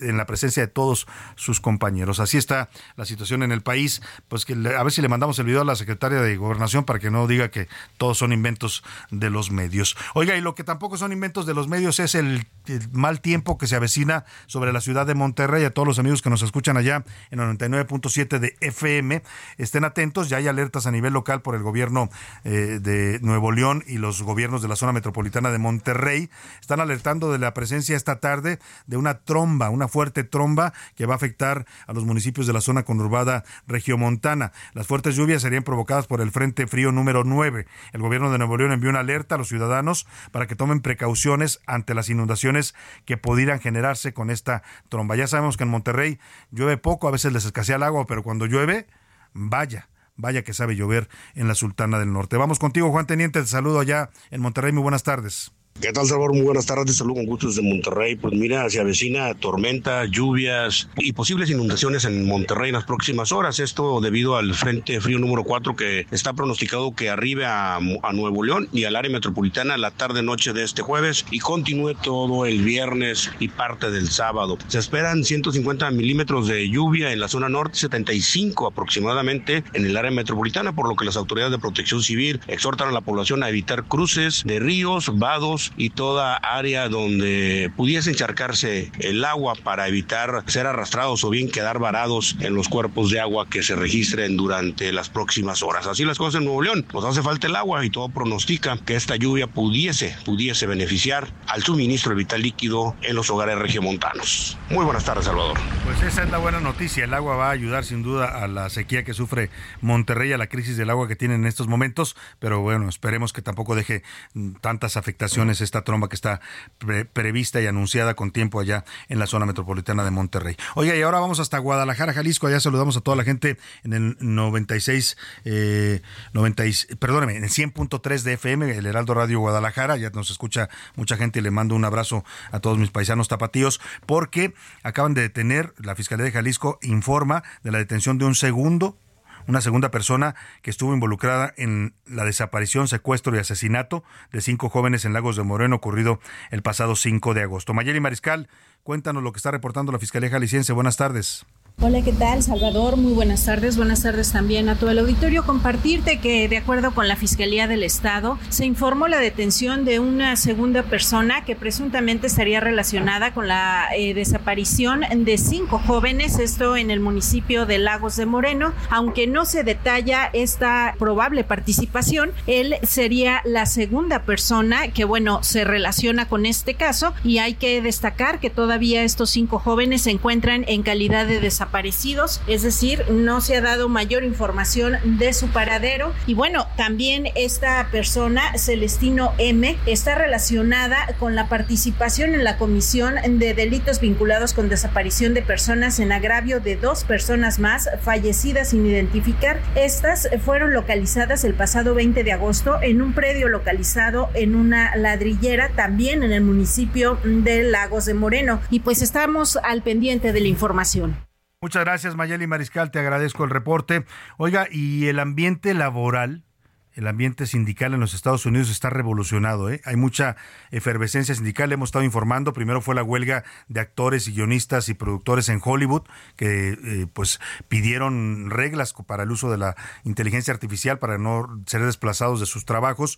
en la presencia de todos sus compañeros. Así está la situación en el país. Pues que a ver si le mandamos el video a la secretaria de Gobernación para que no diga que todos son inventos de los medios. Oiga, y lo que tampoco son inventos de los medios es el, mal tiempo que se avecina sobre la ciudad de Monterrey. A todos los amigos que nos escuchan allá en 99.7 de FM, estén atentos. Ya hay alertas a nivel local por el gobierno eh, de Nuevo León y los gobiernos de la zona metropolitana de Monterrey. Están alertando de la presencia esta tarde de una tromba una fuerte tromba que va a afectar a los municipios de la zona conurbada regiomontana. Las fuertes lluvias serían provocadas por el Frente Frío número 9. El gobierno de Nuevo León envió una alerta a los ciudadanos para que tomen precauciones ante las inundaciones que pudieran generarse con esta tromba. Ya sabemos que en Monterrey llueve poco, a veces les escasea el agua, pero cuando llueve, vaya, vaya que sabe llover en la Sultana del Norte. Vamos contigo, Juan Teniente, te saludo allá en Monterrey, muy buenas tardes.
¿Qué tal, Salvador? Muy buenas tardes. Saludos con gusto desde Monterrey. Pues mira, se avecina tormenta, lluvias y posibles inundaciones en Monterrey en las próximas horas. Esto debido al Frente Frío número 4 que está pronosticado que arribe a, a Nuevo León y al área metropolitana la tarde-noche de este jueves y continúe todo el viernes y parte del sábado. Se esperan 150 milímetros de lluvia en la zona norte, 75 aproximadamente en el área metropolitana, por lo que las autoridades de protección civil exhortan a la población a evitar cruces de ríos, vados, y toda área donde pudiese encharcarse el agua para evitar ser arrastrados o bien quedar varados en los cuerpos de agua que se registren durante las próximas horas. Así las cosas en Nuevo León. Nos hace falta el agua y todo pronostica que esta lluvia pudiese, pudiese beneficiar al suministro de vital líquido en los hogares regiomontanos. Muy buenas tardes, Salvador.
Pues esa es la buena noticia. El agua va a ayudar sin duda a la sequía que sufre Monterrey, a la crisis del agua que tienen en estos momentos, pero bueno, esperemos que tampoco deje tantas afectaciones esta tromba que está prevista y anunciada con tiempo allá en la zona metropolitana de Monterrey. Oiga, y ahora vamos hasta Guadalajara, Jalisco. Allá saludamos a toda la gente en el 96, eh, 90, perdóneme, en el 100.3 de FM, el Heraldo Radio Guadalajara. Ya nos escucha mucha gente y le mando un abrazo a todos mis paisanos tapatíos porque acaban de detener, la Fiscalía de Jalisco informa de la detención de un segundo una segunda persona que estuvo involucrada en la desaparición, secuestro y asesinato de cinco jóvenes en Lagos de Moreno ocurrido el pasado 5 de agosto. Mayeli Mariscal, cuéntanos lo que está reportando la Fiscalía Jalisciense. Buenas tardes.
Hola, ¿qué tal, Salvador? Muy buenas tardes. Buenas tardes también a todo el auditorio. Compartirte que, de acuerdo con la Fiscalía del Estado, se informó la detención de una segunda persona que presuntamente estaría relacionada con la eh, desaparición de cinco jóvenes, esto en el municipio de Lagos de Moreno. Aunque no se detalla esta probable participación, él sería la segunda persona que, bueno, se relaciona con este caso y hay que destacar que todavía estos cinco jóvenes se encuentran en calidad de desaparición desaparecidos, es decir, no se ha dado mayor información de su paradero. Y bueno, también esta persona, Celestino M, está relacionada con la participación en la comisión de delitos vinculados con desaparición de personas en agravio de dos personas más fallecidas sin identificar. Estas fueron localizadas el pasado 20 de agosto en un predio localizado en una ladrillera también en el municipio de Lagos de Moreno. Y pues estamos al pendiente de la información.
Muchas gracias, Mayeli Mariscal, te agradezco el reporte. Oiga, ¿y el ambiente laboral? El ambiente sindical en los Estados Unidos está revolucionado. ¿eh? Hay mucha efervescencia sindical. Hemos estado informando. Primero fue la huelga de actores y guionistas y productores en Hollywood que eh, pues pidieron reglas para el uso de la inteligencia artificial para no ser desplazados de sus trabajos.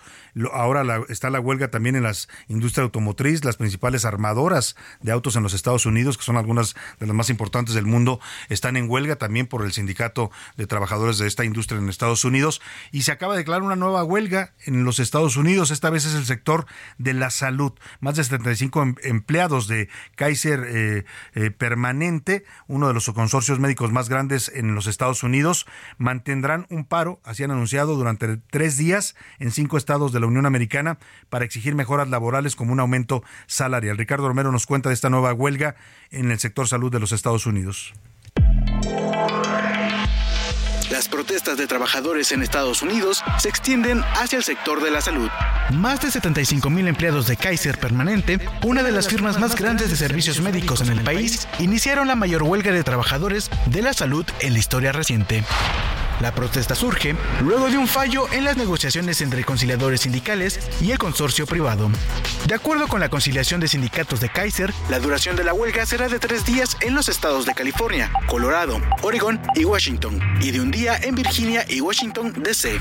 ahora está la huelga también en las industrias automotriz, las principales armadoras de autos en los Estados Unidos, que son algunas de las más importantes del mundo, están en huelga también por el sindicato de trabajadores de esta industria en Estados Unidos. Y se acaba de declarar una nueva huelga en los Estados Unidos. Esta vez es el sector de la salud. Más de 75 em, empleados de Kaiser eh, eh, Permanente, uno de los consorcios médicos más grandes en los Estados Unidos, mantendrán un paro, así han anunciado, durante tres días en cinco estados de la Unión Americana para exigir mejoras laborales como un aumento salarial. Ricardo Romero nos cuenta de esta nueva huelga en el sector salud de los Estados Unidos.
Las protestas de trabajadores en Estados Unidos se extienden hacia el sector de la salud. Más de 75 mil empleados de Kaiser Permanente, una de las firmas más grandes de servicios médicos en el país, iniciaron la mayor huelga de trabajadores de la salud en la historia reciente. La protesta surge luego de un fallo en las negociaciones entre conciliadores sindicales y el consorcio privado. De acuerdo con la conciliación de sindicatos de Kaiser, la duración de la huelga será de tres días en los estados de California, Colorado, Oregon y Washington, y de un día en Virginia y Washington, D.C.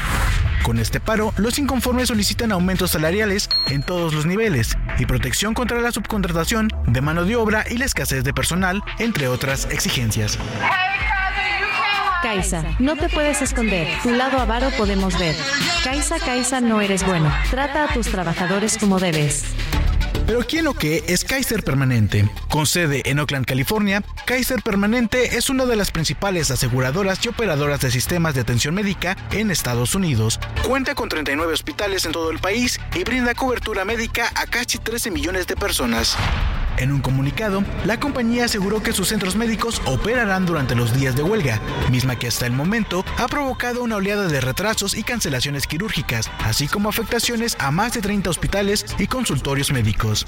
Con este paro, los inconformes solicitan aumentos salariales en todos los niveles y protección contra la subcontratación de mano de obra y la escasez de personal, entre otras exigencias.
Caixa, no te puedes esconder. Tu lado avaro podemos ver. Caixa, Caixa, no eres bueno. Trata a tus trabajadores como debes.
Pero ¿quién o qué es Kaiser Permanente? Con sede en Oakland, California, Kaiser Permanente es una de las principales aseguradoras y operadoras de sistemas de atención médica en Estados Unidos. Cuenta con 39 hospitales en todo el país y brinda cobertura médica a casi 13 millones de personas. En un comunicado, la compañía aseguró que sus centros médicos operarán durante los días de huelga, misma que hasta el momento ha provocado una oleada de retrasos y cancelaciones quirúrgicas, así como afectaciones a más de 30 hospitales y consultorios médicos.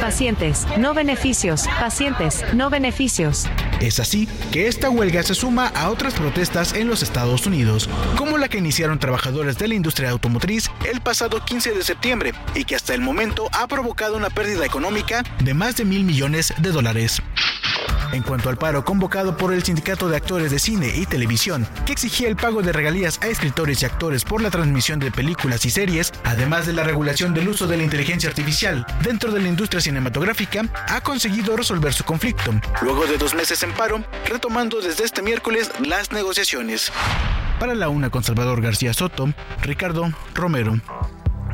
Pacientes, no beneficios. Pacientes, no beneficios.
Es así que esta huelga se suma a otras protestas en los Estados Unidos, como la que iniciaron trabajadores de la industria automotriz el pasado 15 de septiembre y que hasta el momento ha provocado una pérdida económica de más de mil millones de dólares. En cuanto al paro convocado por el Sindicato de Actores de Cine y Televisión, que exigía el pago de regalías a escritores y actores por la transmisión de películas y series, además de la regulación del uso de la inteligencia artificial dentro de la industria cinematográfica, ha conseguido resolver su conflicto, luego de dos meses en paro, retomando desde este miércoles las negociaciones. Para la una con Salvador García Soto, Ricardo Romero.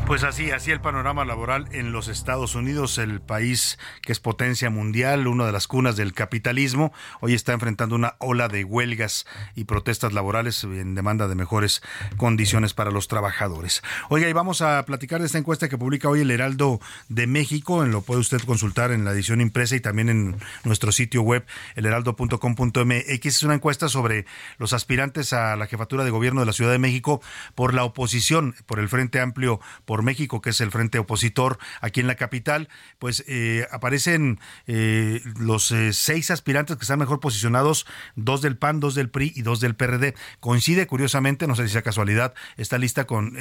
Pues así, así el panorama laboral en los Estados Unidos, el país que es potencia mundial, una de las cunas del capitalismo, hoy está enfrentando una ola de huelgas y protestas laborales en demanda de mejores condiciones para los trabajadores. Oiga, y vamos a platicar de esta encuesta que publica hoy el Heraldo de México, en lo puede usted consultar en la edición impresa y también en nuestro sitio web, elheraldo.com.mx. Es una encuesta sobre los aspirantes a la jefatura de gobierno de la Ciudad de México por la oposición, por el Frente Amplio, México, que es el frente opositor aquí en la capital, pues eh, aparecen eh, los eh, seis aspirantes que están mejor posicionados, dos del PAN, dos del PRI y dos del PRD. Coincide curiosamente, no sé si sea casualidad, esta lista con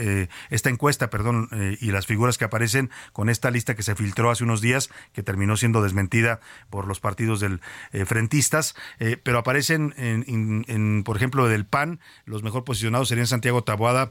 esta encuesta, perdón, y las figuras que aparecen con esta lista que se filtró hace unos días, que terminó siendo desmentida por los partidos del frentistas, pero aparecen en, en, por ejemplo, del PAN, los mejor posicionados serían Santiago Taboada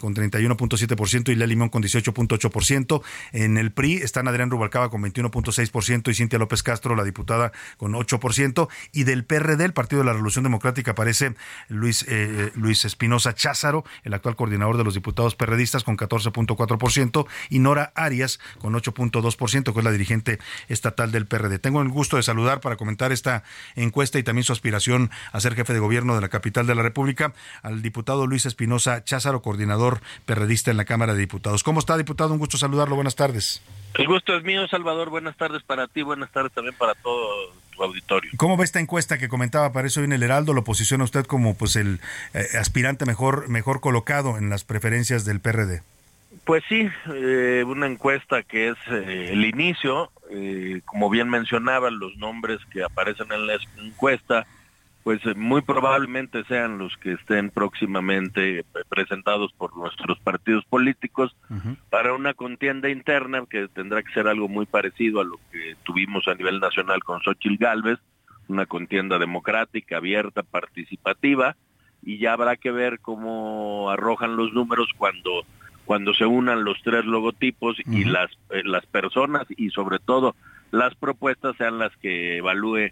con 31.7% y Lea Limón con 18.8%. En el PRI están Adrián Rubalcaba con 21.6% y Cintia López Castro, la diputada, con 8%. Y del PRD, el Partido de la Revolución Democrática, aparece Luis, eh, Luis Espinosa Cházaro, el actual coordinador de los diputados perredistas, con 14.4%, y Nora Arias con 8.2%, que es la dirigente estatal del PRD. Tengo el gusto de saludar para comentar esta encuesta y también su aspiración a ser jefe de gobierno de la capital de la República al diputado Luis Espinosa Cházaro, coordinador perredista en la Cámara de Diputados. ¿Cómo está, diputado? Un gusto saludarlo. Buenas tardes.
El gusto es mío, Salvador. Buenas tardes para ti, buenas tardes también para todo tu auditorio.
¿Cómo ve esta encuesta que comentaba para eso en el Heraldo? ¿Lo posiciona usted como pues el eh, aspirante mejor, mejor colocado en las preferencias del PRD?
Pues sí, eh, una encuesta que es eh, el inicio, como bien mencionaban los nombres que aparecen en la encuesta, pues eh, muy probablemente sean los que estén próximamente eh, presentados por nuestros partidos políticos para una contienda interna que tendrá que ser algo muy parecido a lo que tuvimos a nivel nacional con Xochitl Galvez, una contienda democrática, abierta, participativa, y ya habrá que ver cómo arrojan los números cuando cuando se unan los tres logotipos y las eh, las personas y sobre todo las propuestas sean las que evalúe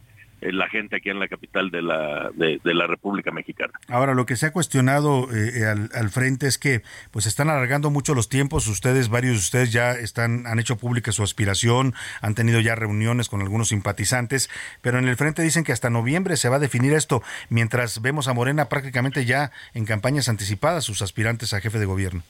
la gente aquí en la capital de la, de, la República Mexicana.
Ahora, lo que se ha cuestionado eh, eh, al, frente es que pues están alargando mucho los tiempos. Ustedes, varios de ustedes ya están, han hecho pública su aspiración, han tenido ya reuniones con algunos simpatizantes, pero en el frente dicen que hasta noviembre se va a definir esto, mientras vemos a Morena prácticamente ya en campañas anticipadas sus aspirantes a jefe de gobierno.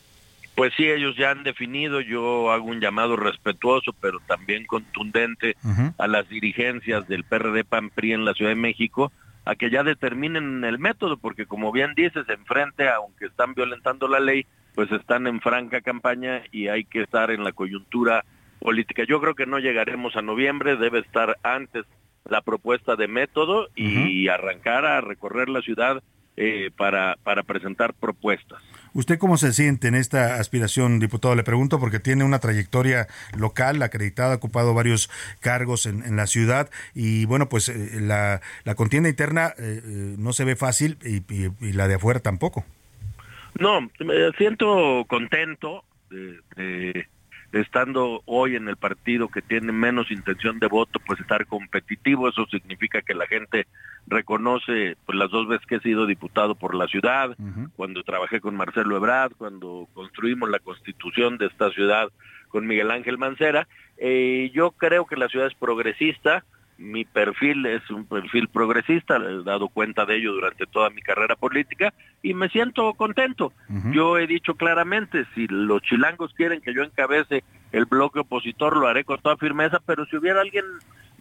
Pues sí, ellos ya han definido, yo hago un llamado respetuoso, pero también contundente a las dirigencias del PRD PAN PRI en la Ciudad de México a que ya determinen el método, porque como bien dices, enfrente, aunque están violentando la ley, pues están en franca campaña y hay que estar en la coyuntura política. Yo creo que no llegaremos a noviembre, debe estar antes la propuesta de método y arrancar a recorrer la ciudad eh, para, para presentar propuestas.
¿Usted cómo se siente en esta aspiración, diputado? Le pregunto porque tiene una trayectoria local, acreditada, ha ocupado varios cargos en, la ciudad y bueno, pues eh, la, la, contienda interna eh, no se ve fácil y, la de afuera tampoco.
No, me siento contento de, estando hoy en el partido que tiene menos intención de voto, pues estar competitivo, eso significa que la gente reconoce pues las dos veces que he sido diputado por la ciudad, cuando trabajé con Marcelo Ebrard, cuando construimos la constitución de esta ciudad con Miguel Ángel Mancera. Eh, yo creo que la ciudad es progresista, mi perfil es un perfil progresista, he dado cuenta de ello durante toda mi carrera política y me siento contento. Yo he dicho claramente, si los chilangos quieren que yo encabece el bloque opositor, lo haré con toda firmeza, pero si hubiera alguien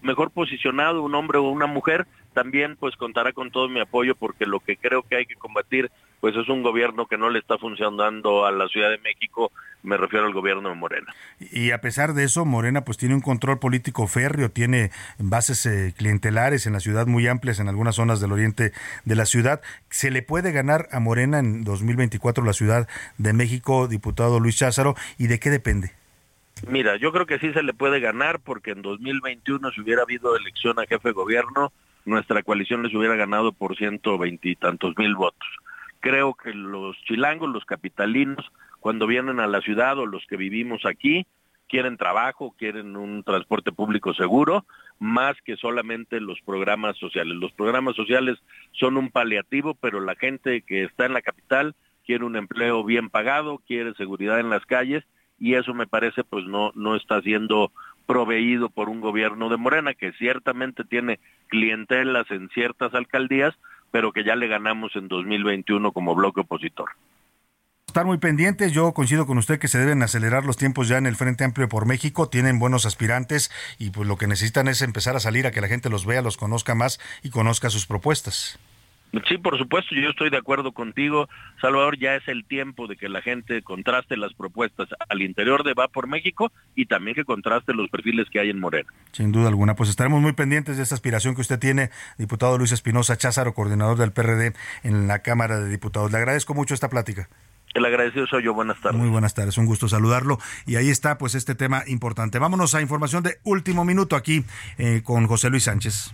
mejor posicionado, un hombre o una mujer, también pues contará con todo mi apoyo porque lo que creo que hay que combatir pues es un gobierno que no le está funcionando a la Ciudad de México, me refiero al gobierno de Morena.
Y a pesar de eso, Morena pues tiene un control político férreo, tiene bases eh, clientelares en la ciudad muy amplias en algunas zonas del oriente de la ciudad. ¿Se le puede ganar a Morena en 2024 la Ciudad de México, diputado Luis Cházaro, y de qué depende?
Mira, yo creo que sí se le puede ganar porque en 2021 si hubiera habido elección a jefe de gobierno, nuestra coalición les hubiera ganado por ciento veintitantos mil votos. Creo que los chilangos, los capitalinos, cuando vienen a la ciudad o los que vivimos aquí, quieren trabajo, quieren un transporte público seguro, más que solamente los programas sociales. Los programas sociales son un paliativo, pero la gente que está en la capital quiere un empleo bien pagado, quiere seguridad en las calles y eso me parece pues no, no está siendo proveído por un gobierno de Morena que ciertamente tiene clientelas en ciertas alcaldías, pero que ya le ganamos en 2021 como bloque opositor.
Estar muy pendientes, yo coincido con usted que se deben acelerar los tiempos ya en el Frente Amplio por México, tienen buenos aspirantes y pues lo que necesitan es empezar a salir a que la gente los vea, los conozca más y conozca sus propuestas.
Sí, por supuesto, yo estoy de acuerdo contigo, Salvador, ya es el tiempo de que la gente contraste las propuestas al interior de Va por México y también que contraste los perfiles que hay en Morena.
Sin duda alguna, pues estaremos muy pendientes de esta aspiración que usted tiene, diputado Luis Espinosa Cházaro, coordinador del PRD en la Cámara de Diputados. Le agradezco mucho esta plática.
El agradecido soy yo. Buenas tardes.
Muy buenas tardes. Un gusto saludarlo. Y ahí está, pues, este tema importante. Vámonos a información de último minuto aquí eh, con José Luis Sánchez.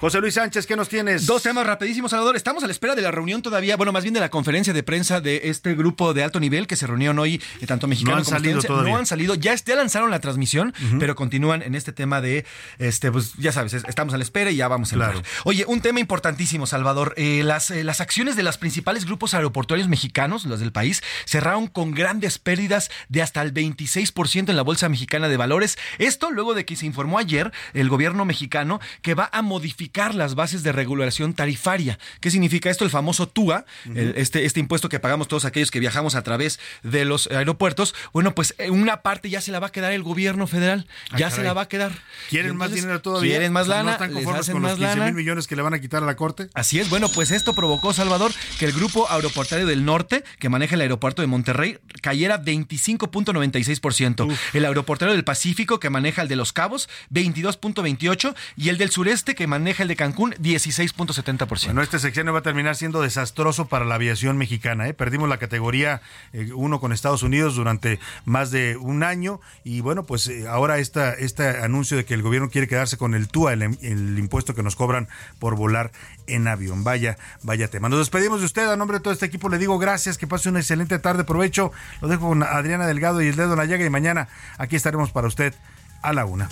José Luis Sánchez, ¿qué nos tienes?
Dos temas rapidísimos, Salvador. Estamos a la espera de la reunión todavía, bueno, más bien de la conferencia de prensa de este grupo de alto nivel que se reunieron hoy, eh, tanto mexicanos
no
como
salido
No han salido, ya, ya lanzaron la transmisión, pero continúan en este tema de, este, pues ya sabes, estamos a la espera y ya vamos a entrar.
Claro.
Oye, un tema importantísimo, Salvador. Eh, las, eh, las acciones de los principales grupos aeroportuarios mexicanos, los del país, cerraron con grandes pérdidas de hasta el 26% en la Bolsa Mexicana de Valores. Esto luego de que se informó ayer el gobierno mexicano que va a modificar las bases de regulación tarifaria. ¿Qué significa esto? El famoso TUA, el- este, este impuesto que pagamos todos aquellos que viajamos a través de los aeropuertos. Bueno, pues eh, una parte ya se la va a quedar el gobierno federal.
Ah,
ya
caray.
se la va a quedar.
¿Quieren más dinero todavía?
Quieren más lana.
¿No están conformes con los
más
15
lana.
mil millones que le van a quitar a la Corte?
Así es, bueno, pues esto provocó, Salvador, que el grupo aeroportuario del norte, que maneja el aeropuerto de Monterrey, cayera 25.96%. El aeroportuario del Pacífico, que maneja el de Los Cabos, 22.28%. Y el del sureste, que maneja el de Cancún, 16.70%.
Bueno, este sexenio va a terminar siendo desastroso para la aviación mexicana. ¿eh? Perdimos la categoría 1 con Estados Unidos durante más de un año y bueno, pues eh, ahora esta, este anuncio de que el gobierno quiere quedarse con el TUA, el, el impuesto que nos cobran por volar en avión. Vaya, vaya tema. Nos despedimos de usted. A nombre de todo este equipo le digo gracias, que pase una excelente tarde. Provecho. Lo dejo con Adriana Delgado y el dedo en la llaga y mañana aquí estaremos para usted a la una.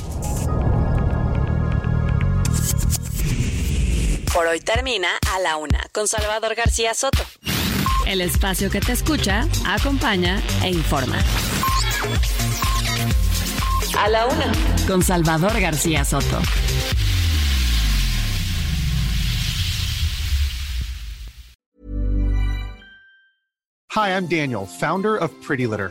Por hoy termina A la Una, con Salvador García Soto. El espacio que te escucha, acompaña e informa. A la Una, con Salvador García Soto.
Hi, I'm Daniel, founder of Pretty Litter.